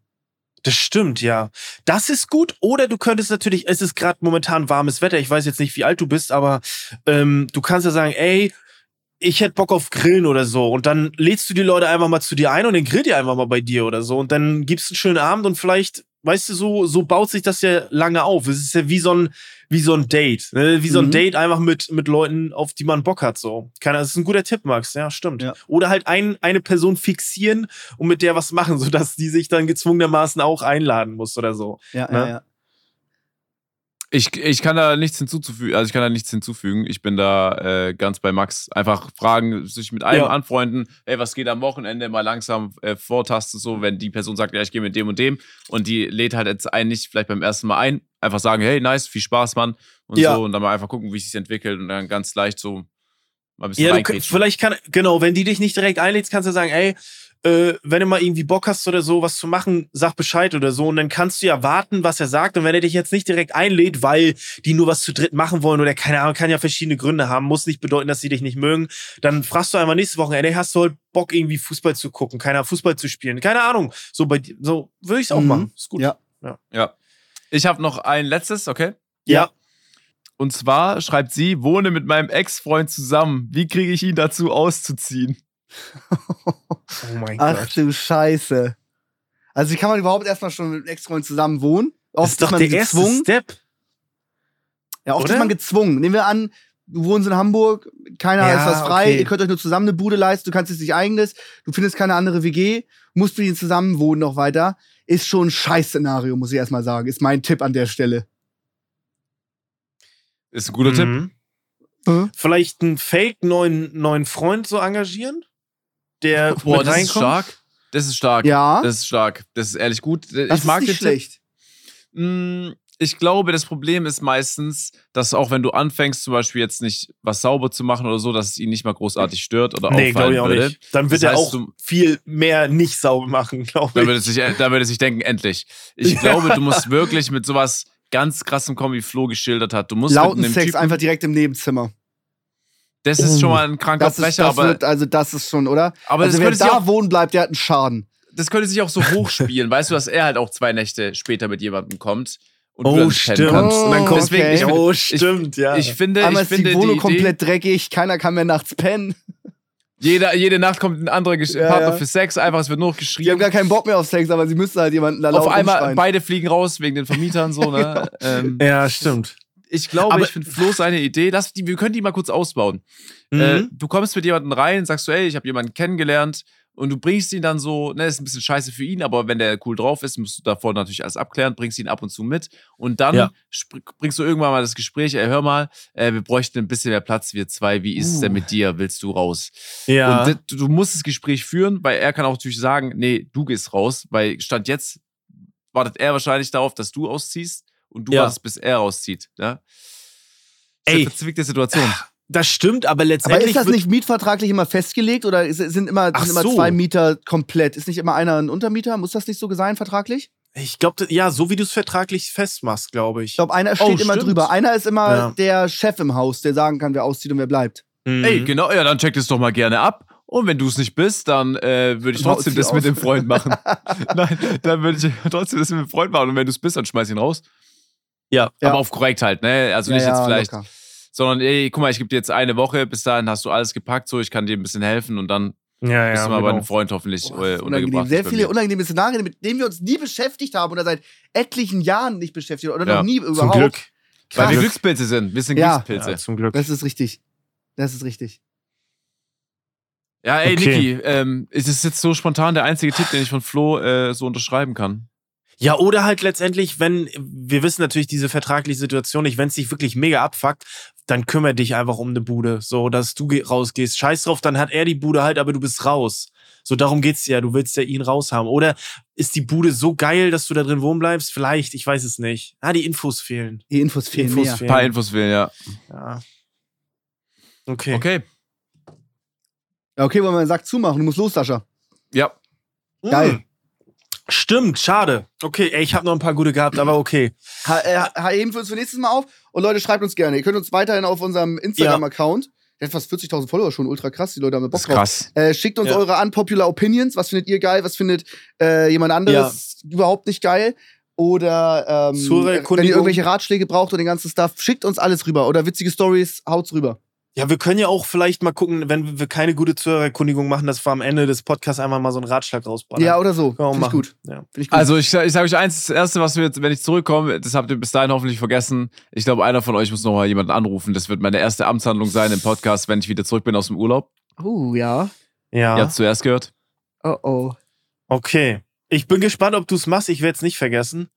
Das stimmt, ja. Das ist gut. Oder du könntest natürlich, es ist gerade momentan warmes Wetter. Ich weiß jetzt nicht, wie alt du bist, aber ähm, du kannst ja sagen, ey, ich hätte Bock auf Grillen oder so. Und dann lädst du die Leute einfach mal zu dir ein und dann grillt ihr einfach mal bei dir oder so. Und dann gibst einen schönen Abend und vielleicht, weißt du, so, so baut sich das ja lange auf. Es ist ja wie so ein, wie so ein Date. Ne? Wie so ein Mhm. Date einfach mit, mit Leuten, auf die man Bock hat. So. Keine, das ist ein guter Tipp, Max. Ja, stimmt. Ja. Oder halt ein, eine Person fixieren und mit der was machen, sodass die sich dann gezwungenermaßen auch einladen muss oder so. Ja, Ne? ja, ja. Ich, ich kann da nichts hinzuzufügen, also ich kann da nichts hinzufügen. Ich bin da äh, ganz bei Max. Einfach fragen, sich mit einem Ja. anfreunden, hey, was geht am Wochenende, mal langsam äh, vortasten, so, wenn die Person sagt, ja, ich gehe mit dem und dem und die lädt halt jetzt einen nicht vielleicht beim ersten Mal ein, einfach sagen, hey, nice, viel Spaß, Mann und Ja. so und dann mal einfach gucken, wie es sich entwickelt und dann ganz leicht so mal ein bisschen Ja, du, vielleicht kann, genau, wenn die dich nicht direkt einlädst, kannst du sagen, ey, äh, wenn du mal irgendwie Bock hast oder so, was zu machen, sag Bescheid oder so. Und dann kannst du ja warten, was er sagt. Und wenn er dich jetzt nicht direkt einlädt, weil die nur was zu dritt machen wollen oder keine Ahnung, kann ja verschiedene Gründe haben, muss nicht bedeuten, dass sie dich nicht mögen, dann fragst du einfach nächste Woche, ey, hast du heute Bock, irgendwie Fußball zu gucken, keiner Fußball zu spielen, keine Ahnung. So bei dir, so würde ich es auch Mhm. machen. Ist gut. Ja. Ja. Ich habe noch ein letztes, okay? Ja. Und zwar schreibt sie, wohne mit meinem Ex-Freund zusammen. Wie kriege ich ihn dazu auszuziehen? Oh mein Ach Gott. du Scheiße. Also wie kann man überhaupt erstmal schon mit einem Ex-Freund zusammen wohnen? Das Oft ist doch man der erste gezwungen. Step. Ja, oft oder? ist man gezwungen. Nehmen wir an, du wohnst in Hamburg, keiner Ja, ist was frei, okay. ihr könnt euch nur zusammen eine Bude leisten, du kannst jetzt nicht eigenes, du findest keine andere WG, musst mit ihnen zusammen wohnen noch weiter. Ist schon ein Scheiß-Szenario, muss ich erstmal sagen. Ist mein Tipp an der Stelle. Ist ein guter Tipp. Mhm. Mhm. Vielleicht einen fake neuen, neuen Freund so engagieren, der Boah, mit das ist reinkommt. stark. Das ist stark. Ja, Das ist stark. Das ist ehrlich gut. das ich mag ist nicht Tipp. schlecht. Mm, Ich glaube, das Problem ist meistens, dass auch wenn du anfängst, zum Beispiel jetzt nicht was sauber zu machen oder so, dass es ihn nicht mal großartig stört oder Nee, glaube auffallen ich auch würde. nicht. Dann wird Das er heißt, auch du- viel mehr nicht sauber machen, glaube Da ich. würde, sich, da würde sich denken, endlich. Ich glaube, du musst wirklich mit sowas ganz krass im Kommen, wie Flo geschildert hat. Du musst Lauten Sex Typen, einfach direkt im Nebenzimmer. Das ist schon mal ein kranker Das ist, Brecher, das aber, wird, also das ist schon, oder? aber also das wer da auch wohnen bleibt, der hat einen Schaden. das könnte sich auch so hochspielen, weißt du, dass er halt auch zwei Nächte später mit jemandem kommt und Oh, stimmt. Oh, dann kommt Deswegen, okay. ich, finde- oh, stimmt, ja. ich finde, Einmal ich ist finde die Wohnung die Idee, komplett dreckig, keiner kann mehr nachts pennen. jede, jede Nacht kommt ein anderer Gesch Ja, Partner ja. für Sex, einfach, es wird nur noch Die haben geschrien. gar keinen Bock mehr auf Sex, aber sie müssen halt jemanden da Auf einmal, beide fliegen raus wegen den Vermietern, so, ne? ähm, ja, stimmt. Ich glaube, Aber- ich finde Flo seine Idee, dass die, wir können die mal kurz ausbauen. Mhm. Äh, du kommst mit jemandem rein, sagst du, ey, ich habe jemanden kennengelernt und du bringst ihn dann so, ne, ist ein bisschen scheiße für ihn, aber wenn der cool drauf ist, musst du davor natürlich alles abklären, bringst ihn ab und zu mit und dann Ja. bringst du irgendwann mal das Gespräch, ey, hör mal, äh, wir bräuchten ein bisschen mehr Platz, wir zwei, wie ist es denn Uh. mit dir, willst du raus? ja. Und du musst das Gespräch führen, weil er kann auch natürlich sagen, nee, du gehst raus, weil Stand jetzt wartet er wahrscheinlich darauf, dass du ausziehst und du Ja. wartest, bis er rauszieht. Ja? Das ist Ey. eine verzwickte Situation. das stimmt, aber aber letztendlich. ist das nicht mietvertraglich immer festgelegt oder ist, sind, immer, Ach sind immer so. zwei Mieter komplett? Ist nicht immer einer ein Untermieter? Muss das nicht so sein vertraglich? Ich glaube, ja, so wie du es vertraglich festmachst, glaube ich. Ich glaube, einer steht Oh, immer drüber. Einer ist immer Ja. der Chef im Haus, der sagen kann, wer auszieht und wer bleibt. Mhm. Ey, genau, ja, dann check das doch mal gerne ab. Und wenn du es nicht bist, dann äh, würde ich trotzdem das mit aus. dem Freund machen. Nein, dann würde ich trotzdem das mit dem Freund machen. Und wenn du es bist, dann schmeiß ihn raus. Ja. Ja. Aber auf korrekt halt, ne? Also nicht Ja, jetzt vielleicht, locker. sondern ey, guck mal, ich gebe dir jetzt eine Woche, bis dahin hast du alles gepackt, so ich kann dir ein bisschen helfen und dann Ja, bist ja. du mal bei genau. einem Freund hoffentlich das äh, ist unangenehm. untergebracht. Sehr bei viele unangenehme Szenarien, mit denen wir uns nie beschäftigt haben oder seit etlichen Jahren nicht beschäftigt oder Ja, noch nie Zum überhaupt. Glück. Weil wir Krass. Glückspilze sind. Wir sind Ja. Glückspilze. Ja, zum Glück. Das ist richtig. Das ist richtig. Ja, ey, Okay. Niki, ähm, ist es jetzt so spontan der einzige Tipp, den ich von Flo äh, so unterschreiben kann? Ja, oder halt letztendlich, wenn, wir wissen natürlich diese vertragliche Situation nicht, wenn es dich wirklich mega abfuckt, dann kümmere dich einfach um eine Bude, so dass du ge- rausgehst. Scheiß drauf, dann hat er die Bude halt, aber du bist raus. So darum geht's ja, du willst ja ihn raushaben. Oder ist die Bude so geil, dass du da drin wohnen bleibst? Vielleicht, ich weiß es nicht. Ah, die Infos fehlen. Die Infos fehlen Infos mehr. Ein fehlen. paar Infos will, ja. Ja. Okay. Okay. Ja, okay, wollen wir den Sack zumachen. Du musst los, Sascha. Ja. Geil. Hm. Stimmt, schade. Okay, ey, ich habe noch ein paar gute gehabt, aber okay. Ha, äh, heben wir uns für nächstes Mal auf. Und Leute, schreibt uns gerne. Ihr könnt uns weiterhin auf unserem Instagram-Account. Der hat fast 40.000 Follower schon, ultra krass. Die Leute haben Bock Das ist drauf. krass. Äh, schickt uns Ja. eure unpopular Opinions. Was findet ihr geil? Was findet äh, jemand anderes überhaupt nicht geil? Oder ähm, wenn ihr irgendwelche Ratschläge braucht und den ganzen Stuff, schickt uns alles rüber. Oder witzige Stories, haut's rüber. Ja, wir können ja auch vielleicht mal gucken, wenn wir keine gute Zuhörerkundigung machen, dass wir am Ende des Podcasts einmal mal so einen Ratschlag rausballern. Ja, oder so. Finde ich gut. Ja. Finde ich gut. Also ich, ich sage euch eins, das Erste, was wir jetzt, wenn ich zurückkomme, das habt ihr bis dahin hoffentlich vergessen. Ich glaube, einer von euch muss noch mal jemanden anrufen. Das wird meine erste Amtshandlung sein im Podcast, wenn ich wieder zurück bin aus dem Urlaub. uh, ja. Ja. Ihr habt zuerst gehört. Oh, oh. Okay. Ich bin gespannt, ob du es machst. Ich werde es nicht vergessen.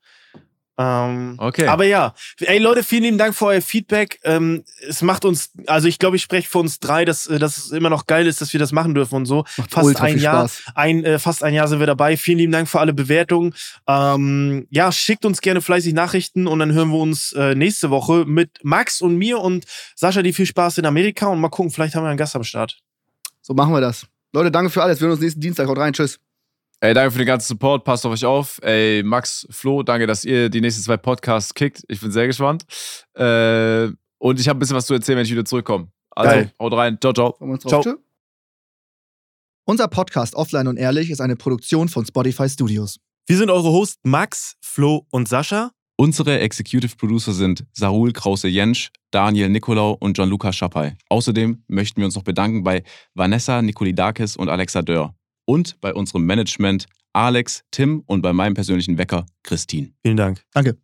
Ähm, Okay. Aber ja, ey Leute, vielen lieben Dank für euer Feedback. Ähm, es macht uns, also ich glaube, ich spreche für uns drei, dass, äh, dass es immer noch geil ist, dass wir das machen dürfen und so. Macht Fast ein Jahr. Spaß. Ein, äh, fast ein Jahr sind wir dabei. Vielen lieben Dank für alle Bewertungen. Ähm, ja, schickt uns gerne fleißig Nachrichten und dann hören wir uns äh, nächste Woche mit Max und mir und Sascha, die viel Spaß in Amerika und mal gucken, vielleicht haben wir einen Gast am Start. So machen wir das. Leute, danke für alles. Wir sehen uns nächsten Dienstag. Haut rein. Tschüss. Ey, danke für den ganzen Support. Passt auf euch auf. Ey, Max, Flo, danke, dass ihr die nächsten zwei Podcasts kickt. Ich bin sehr gespannt. Äh, und ich habe ein bisschen was zu erzählen, wenn ich wieder zurückkomme. Also, Geil. haut rein. Ciao, ciao. Ciao. Tschö. Unser Podcast Offline und Ehrlich ist eine Produktion von Spotify Studios. Wir sind eure Hosts Max, Flo und Sascha. Unsere Executive Producer sind Sarul Krause-Jensch, Daniel Nicolau und Gianluca Schappay. Außerdem möchten wir uns noch bedanken bei Vanessa Nikolidakis und Alexa Dörr. Und bei unserem Management Alex, Tim und bei meinem persönlichen Wecker Christine. Vielen Dank. Danke.